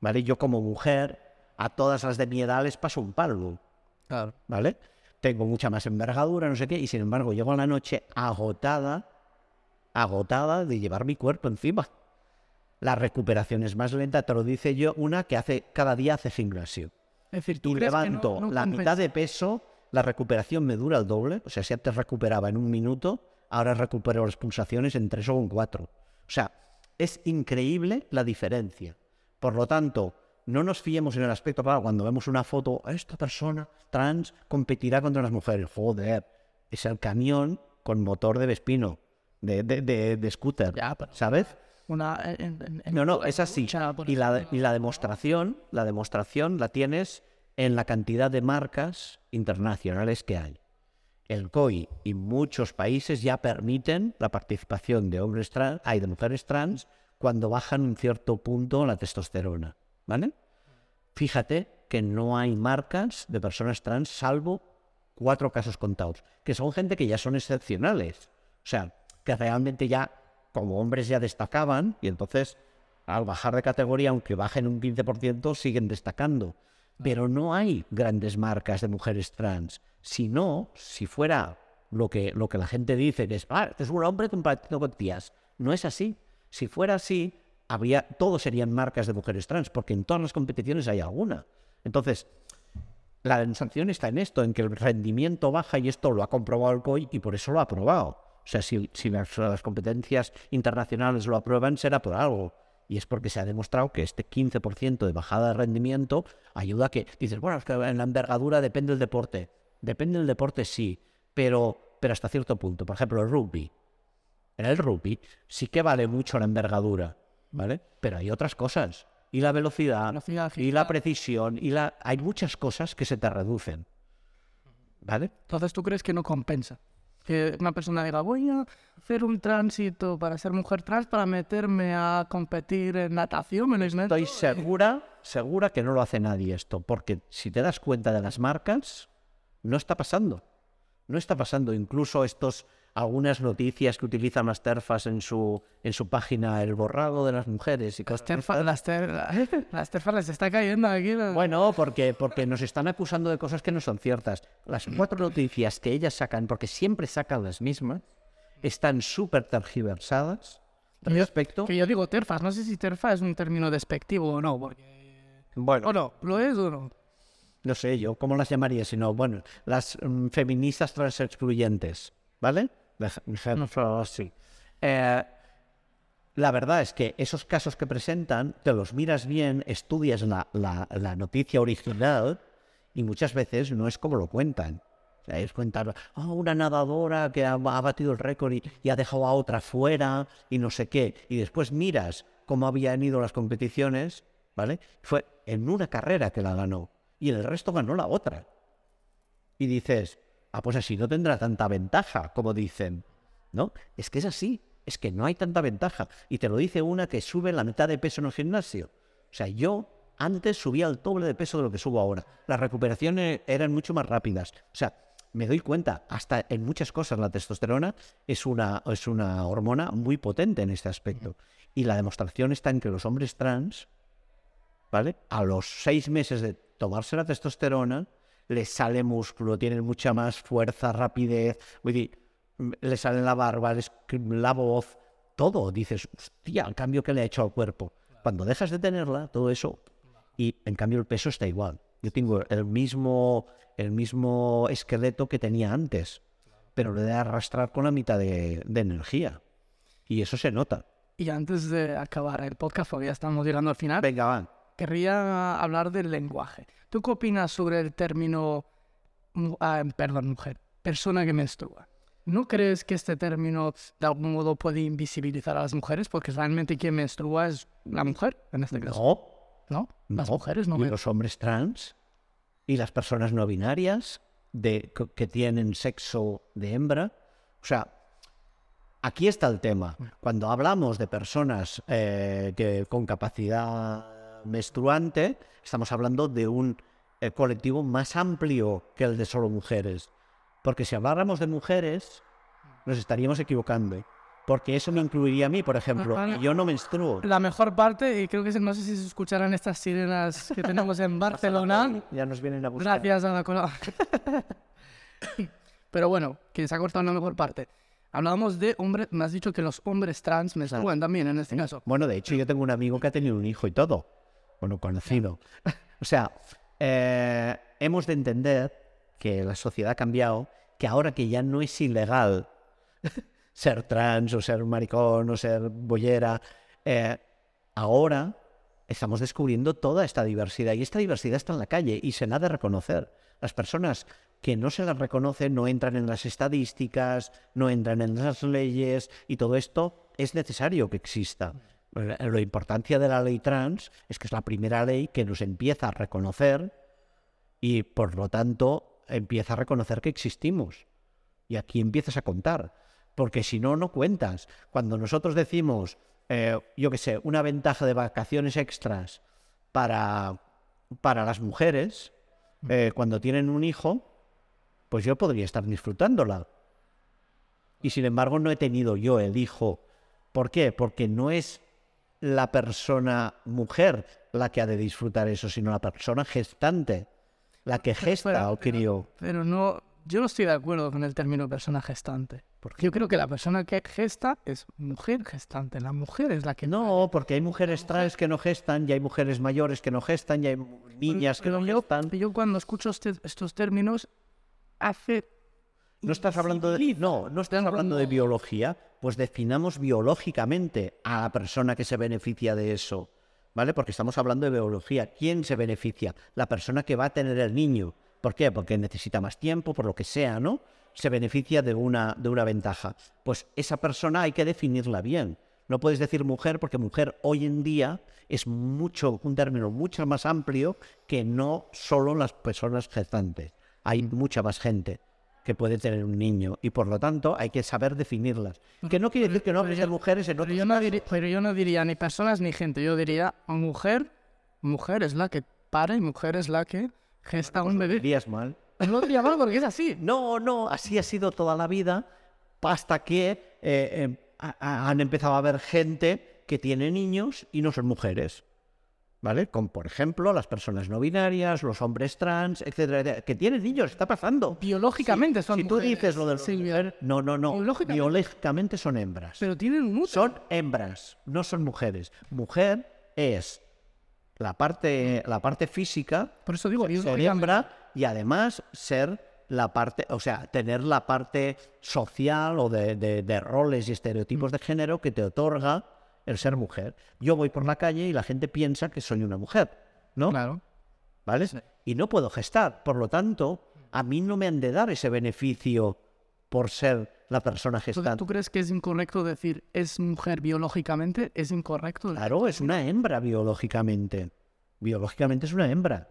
¿vale? Yo como mujer, a todas las de mi edad les paso un palo, Claro. ¿vale? Tengo mucha más envergadura, no sé qué, y sin embargo llego a la noche agotada, agotada de llevar mi cuerpo encima. La recuperación es más lenta, te lo dice yo, una que hace cada día hace gimnasio. Es decir, tú Y crees que no- levanto no la mitad de peso, la recuperación me dura el doble. O sea, si antes recuperaba en un minuto, ahora recupero las pulsaciones en tres o en cuatro. O sea, es increíble la diferencia. Por lo tanto, no nos fiemos en el aspecto, claro, cuando vemos una foto, esta persona trans competirá contra las mujeres. Joder, es el camión con motor de Vespino, de, de, de- de scooter, Ya, pero- ¿sabes? Una, en- en- en- No, no, es así. Y la, y la demostración, la demostración la tienes en la cantidad de marcas internacionales que hay. El COI y muchos países ya permiten la participación de hombres trans, hay de mujeres trans, cuando bajan un cierto punto la testosterona, ¿vale? Fíjate que no hay marcas de personas trans salvo cuatro casos contados, que son gente que ya son excepcionales. O sea, que realmente ya como hombres ya destacaban y entonces al bajar de categoría, aunque bajen un 15%, siguen destacando. Pero no hay grandes marcas de mujeres trans. Si no, si fuera lo que, lo que la gente dice, es, ah, este es un hombre compartiendo con tías. No es así. Si fuera así, habría, todos serían marcas de mujeres trans, porque en todas las competiciones hay alguna. Entonces, la sensación está en esto, en que el rendimiento baja y esto lo ha comprobado el COI y por eso lo ha aprobado. O sea, si, si las competencias internacionales lo aprueban, será por algo. Y es porque se ha demostrado que este 15% de bajada de rendimiento ayuda a que, dices, bueno, es que en la envergadura depende del deporte. Depende del deporte, sí, pero, pero hasta cierto punto. Por ejemplo, el rugby. En el rugby sí que vale mucho la envergadura, ¿vale? Pero hay otras cosas. Y la velocidad, Velocidad, y la precisión, y la... Hay muchas cosas que se te reducen, ¿vale? Entonces, ¿tú crees que no compensa? Que una persona diga, voy a hacer un tránsito para ser mujer trans para meterme a competir en natación, me lo meto. Estoy segura, segura que no lo hace nadie esto, porque si te das cuenta de las marcas, no está pasando. No está pasando. Incluso estos, algunas noticias que utilizan las terfas en su, en su página, el borrado de las mujeres y cosas. Terfa- las, ter- las terfas les está cayendo aquí. Bueno, porque, porque nos están acusando de cosas que no son ciertas. Las cuatro noticias que ellas sacan, porque siempre sacan las mismas, están súper tergiversadas respecto. Que yo digo terfas, no sé si terfa es un término despectivo o no, porque... Bueno, ¿O no? ¿Lo es o no? no sé yo cómo las llamaría, sino, bueno, las mm, feministas trans excluyentes, ¿vale? Dej- dejémoslo así. Eh, la verdad es que esos casos que presentan, te los miras bien, estudias la, la- noticia original y muchas veces no es como lo cuentan. Es contar, "Ah, una nadadora que ha, ha batido el récord y ha dejado a otra fuera y no sé qué. Y después miras cómo habían ido las competiciones, ¿vale? Fue en una carrera que la ganó y en el resto ganó la otra. Y dices, ah, pues así no tendrá tanta ventaja, como dicen. ¿No? Es que es así, es que no hay tanta ventaja. Y te lo dice una que sube la mitad de peso en el gimnasio. O sea, yo antes subía el doble de peso de lo que subo ahora. Las recuperaciones eran mucho más rápidas. O sea, me doy cuenta, hasta en muchas cosas la testosterona es una, es una hormona muy potente en este aspecto. Y la demostración está en que los hombres trans, ¿vale? A los seis meses de tomarse la testosterona, les sale músculo, tienen mucha más fuerza, rapidez, vull dir, m- les sale la barba, les, la voz, todo. Dices, hostia, el cambio que le ha hecho al cuerpo. Cuando dejas de tenerla, todo eso, y en cambio el peso está igual. Yo tengo el mismo, el mismo esqueleto que tenía antes, pero le de arrastrar con la mitad de, de energía. Y eso se nota. Y antes de acabar el podcast, porque ya estamos llegando al final, Venga, va. Querría hablar del lenguaje. ¿Tú qué opinas sobre el término, ah, perdón, mujer, persona que menstrua? ¿No crees que este término de algún modo puede invisibilizar a las mujeres? Porque realmente quien menstrua es la mujer, en este caso. No, ¿No? Las no. mujeres no y los hombres trans y las personas no binarias de, que- que tienen sexo de hembra. O sea, aquí está el tema. Cuando hablamos de personas eh, que, con capacidad menstruante, estamos hablando de un eh, colectivo más amplio que el de solo mujeres. Porque si habláramos de mujeres, nos estaríamos equivocando. Porque eso me incluiría a mí, por ejemplo. Ajá. y yo no menstruo. La mejor parte, y creo que no sé si se escucharán estas sirenas que tenemos en Barcelona. Ya nos vienen a buscar. Gracias a la cola. Pero bueno, que se ha cortado la mejor parte. Hablábamos de hombres, me has dicho que los hombres trans menstruan también en este caso. Bueno, de hecho, yo tengo un amigo que ha tenido un hijo y todo. Bueno, conocido. O sea, eh, hemos de entender que la sociedad ha cambiado, que ahora que ya no es ilegal ser trans o ser maricón o ser bollera, eh, ahora estamos descubriendo toda esta diversidad y esta diversidad está en la calle y se la ha de reconocer. Las personas que no se las reconocen no entran en las estadísticas, no entran en las leyes y todo esto es necesario que exista. La importancia de la ley trans es que es la primera ley que nos empieza a reconocer y por lo tanto empieza a reconocer que existimos. Y aquí empiezas a contar. Porque si no, no cuentas. Cuando nosotros decimos, eh, yo qué sé, una ventaja de vacaciones extras para, para las mujeres, eh, cuando tienen un hijo, pues yo podría estar disfrutándola. Y sin embargo no he tenido yo el hijo. ¿Por qué? Porque no es la persona mujer la que ha de disfrutar eso, sino la persona gestante, la que gesta Pero- al crío. Pero no, yo no estoy de acuerdo con el término persona gestante. Porque yo creo que la persona que gesta es mujer gestante. La mujer es la que No, porque hay mujeres trans que no gestan, y hay mujeres mayores que no gestan, y hay niñas que no yo, gestan. yo cuando escucho este- estos términos, hace... No estás hablando de no, no estás hablando de biología, pues definamos biológicamente a la persona que se beneficia de eso, ¿vale? Porque estamos hablando de biología. ¿Quién se beneficia? La persona que va a tener el niño. ¿Por qué? Porque necesita más tiempo, por lo que sea, ¿no? Se beneficia de una, de una ventaja. Pues esa persona hay que definirla bien. No puedes decir mujer porque mujer hoy en día es mucho, un término mucho más amplio que no solo las personas gestantes. Hay mucha más gente que puede tener un niño y por lo tanto hay que saber definirlas. Que no quiere decir que no pero haya yo- mujeres en Pero otros yo, no diri- pero yo no diría ni personas ni gente. Yo diría mujer, mujer es la que para y mujer es la que gesta un bebé. dirías mal. No lo diría mal porque es así. No, no, así ha sido toda la vida hasta que eh, eh, ha- han empezado a haber gente que tiene niños y no son mujeres. ¿Vale? Como por ejemplo las personas no binarias, los hombres trans, etcétera, etcétera, que tienen niños, está pasando. Biológicamente son si tú dices lo de los Silvia. mujeres, no, no, no. Biológicamente- Biológicamente son hembras. Pero tienen mucho. Son hembras, no son mujeres. Mujer es la parte, la parte física, Por eso digo, ser hembra y además ser la parte, o sea, tener la parte social o de, de- de roles y estereotipos de género que te otorga el ser mujer. Yo voy por la calle y la gente piensa que soy una mujer, ¿no? Claro. ¿Vale? Y no puedo gestar. Por lo tanto, a mí no me han de dar ese beneficio por ser la persona ¿Tú, gestante. tú crees que es incorrecto decir es mujer biológicamente? ¿Es incorrecto? Claro, es una hembra biológicamente. Biológicamente es una hembra.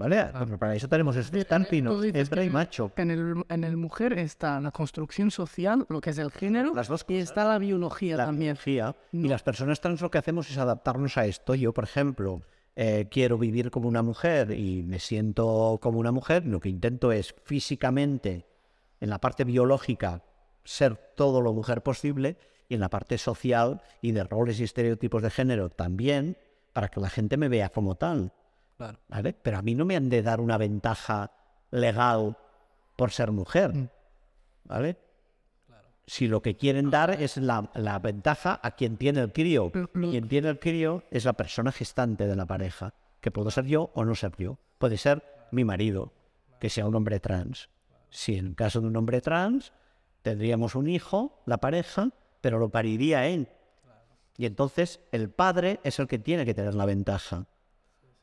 ¿Vale? Pero para eso tenemos dices hembra y macho. En el, en el mujer está la construcción social, lo que es el género, Las dos y está la biología la también. biología. Y las personas trans lo que hacemos es adaptarnos a esto. Yo, por ejemplo, eh, quiero vivir como una mujer y me siento como una mujer. Lo que intento es físicamente, en la parte biológica, ser todo lo mujer posible y en la parte social y de roles y estereotipos de género también, para que la gente me vea como tal. Claro. ¿vale? Pero a mí no me han de dar una ventaja legal por ser mujer, Mm. ¿vale? Si lo que quieren dar es la, la ventaja a quien tiene el crío. Quien tiene el crío es la persona gestante de la pareja, que puedo ser yo o no ser yo. Puede ser mi marido, que sea un hombre trans. Si en el caso de un hombre trans, tendríamos un hijo, la pareja, pero lo pariría él. Y entonces el padre es el que tiene que tener la ventaja.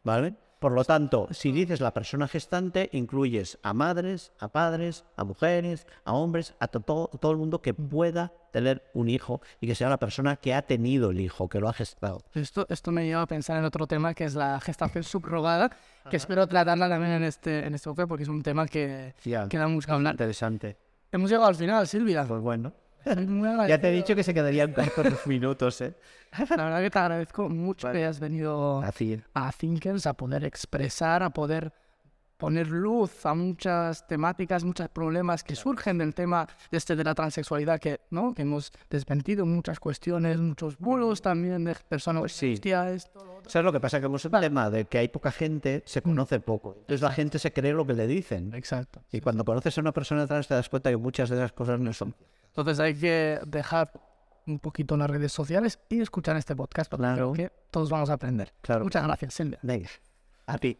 ¿vale? Por lo tanto, si dices la persona gestante, incluyes a madres, a padres, a mujeres, a hombres, a to- todo, todo el mundo que pueda tener un hijo y que sea la persona que ha tenido el hijo, que lo ha gestado. Esto, esto me lleva a pensar en otro tema que es la gestación subrogada, que espero tratarla también en este, en este porque es un tema que, que da mucho que hablar. Interesante. Hemos llegado al final, Silvia. Pues bueno. Ya te he dicho que se quedarían cortos minutos, ¿eh? La verdad que te agradezco mucho que hayas venido Así. a Thinkers a poder expresar, a poder poner luz a muchas temáticas, muchos problemas que surgen del tema este, de la transexualidad, que, ¿no? que hemos desmentido muchas cuestiones, muchos bulos también de personas. Pues sí. Hostia, esto, lo otro. ¿Sabes lo que pasa? Que es un tema de que hay poca gente, se conoce poco. Entonces la gente se cree lo que le dicen. Exacto. Y cuando conoces a una persona trans te das cuenta que muchas de esas cosas no son. Entonces hay que dejar un poquito las redes sociales y escuchar este podcast, porque Claro. creo que todos vamos a aprender. Claro. Muchas gracias, Silvia. Venga, a ti.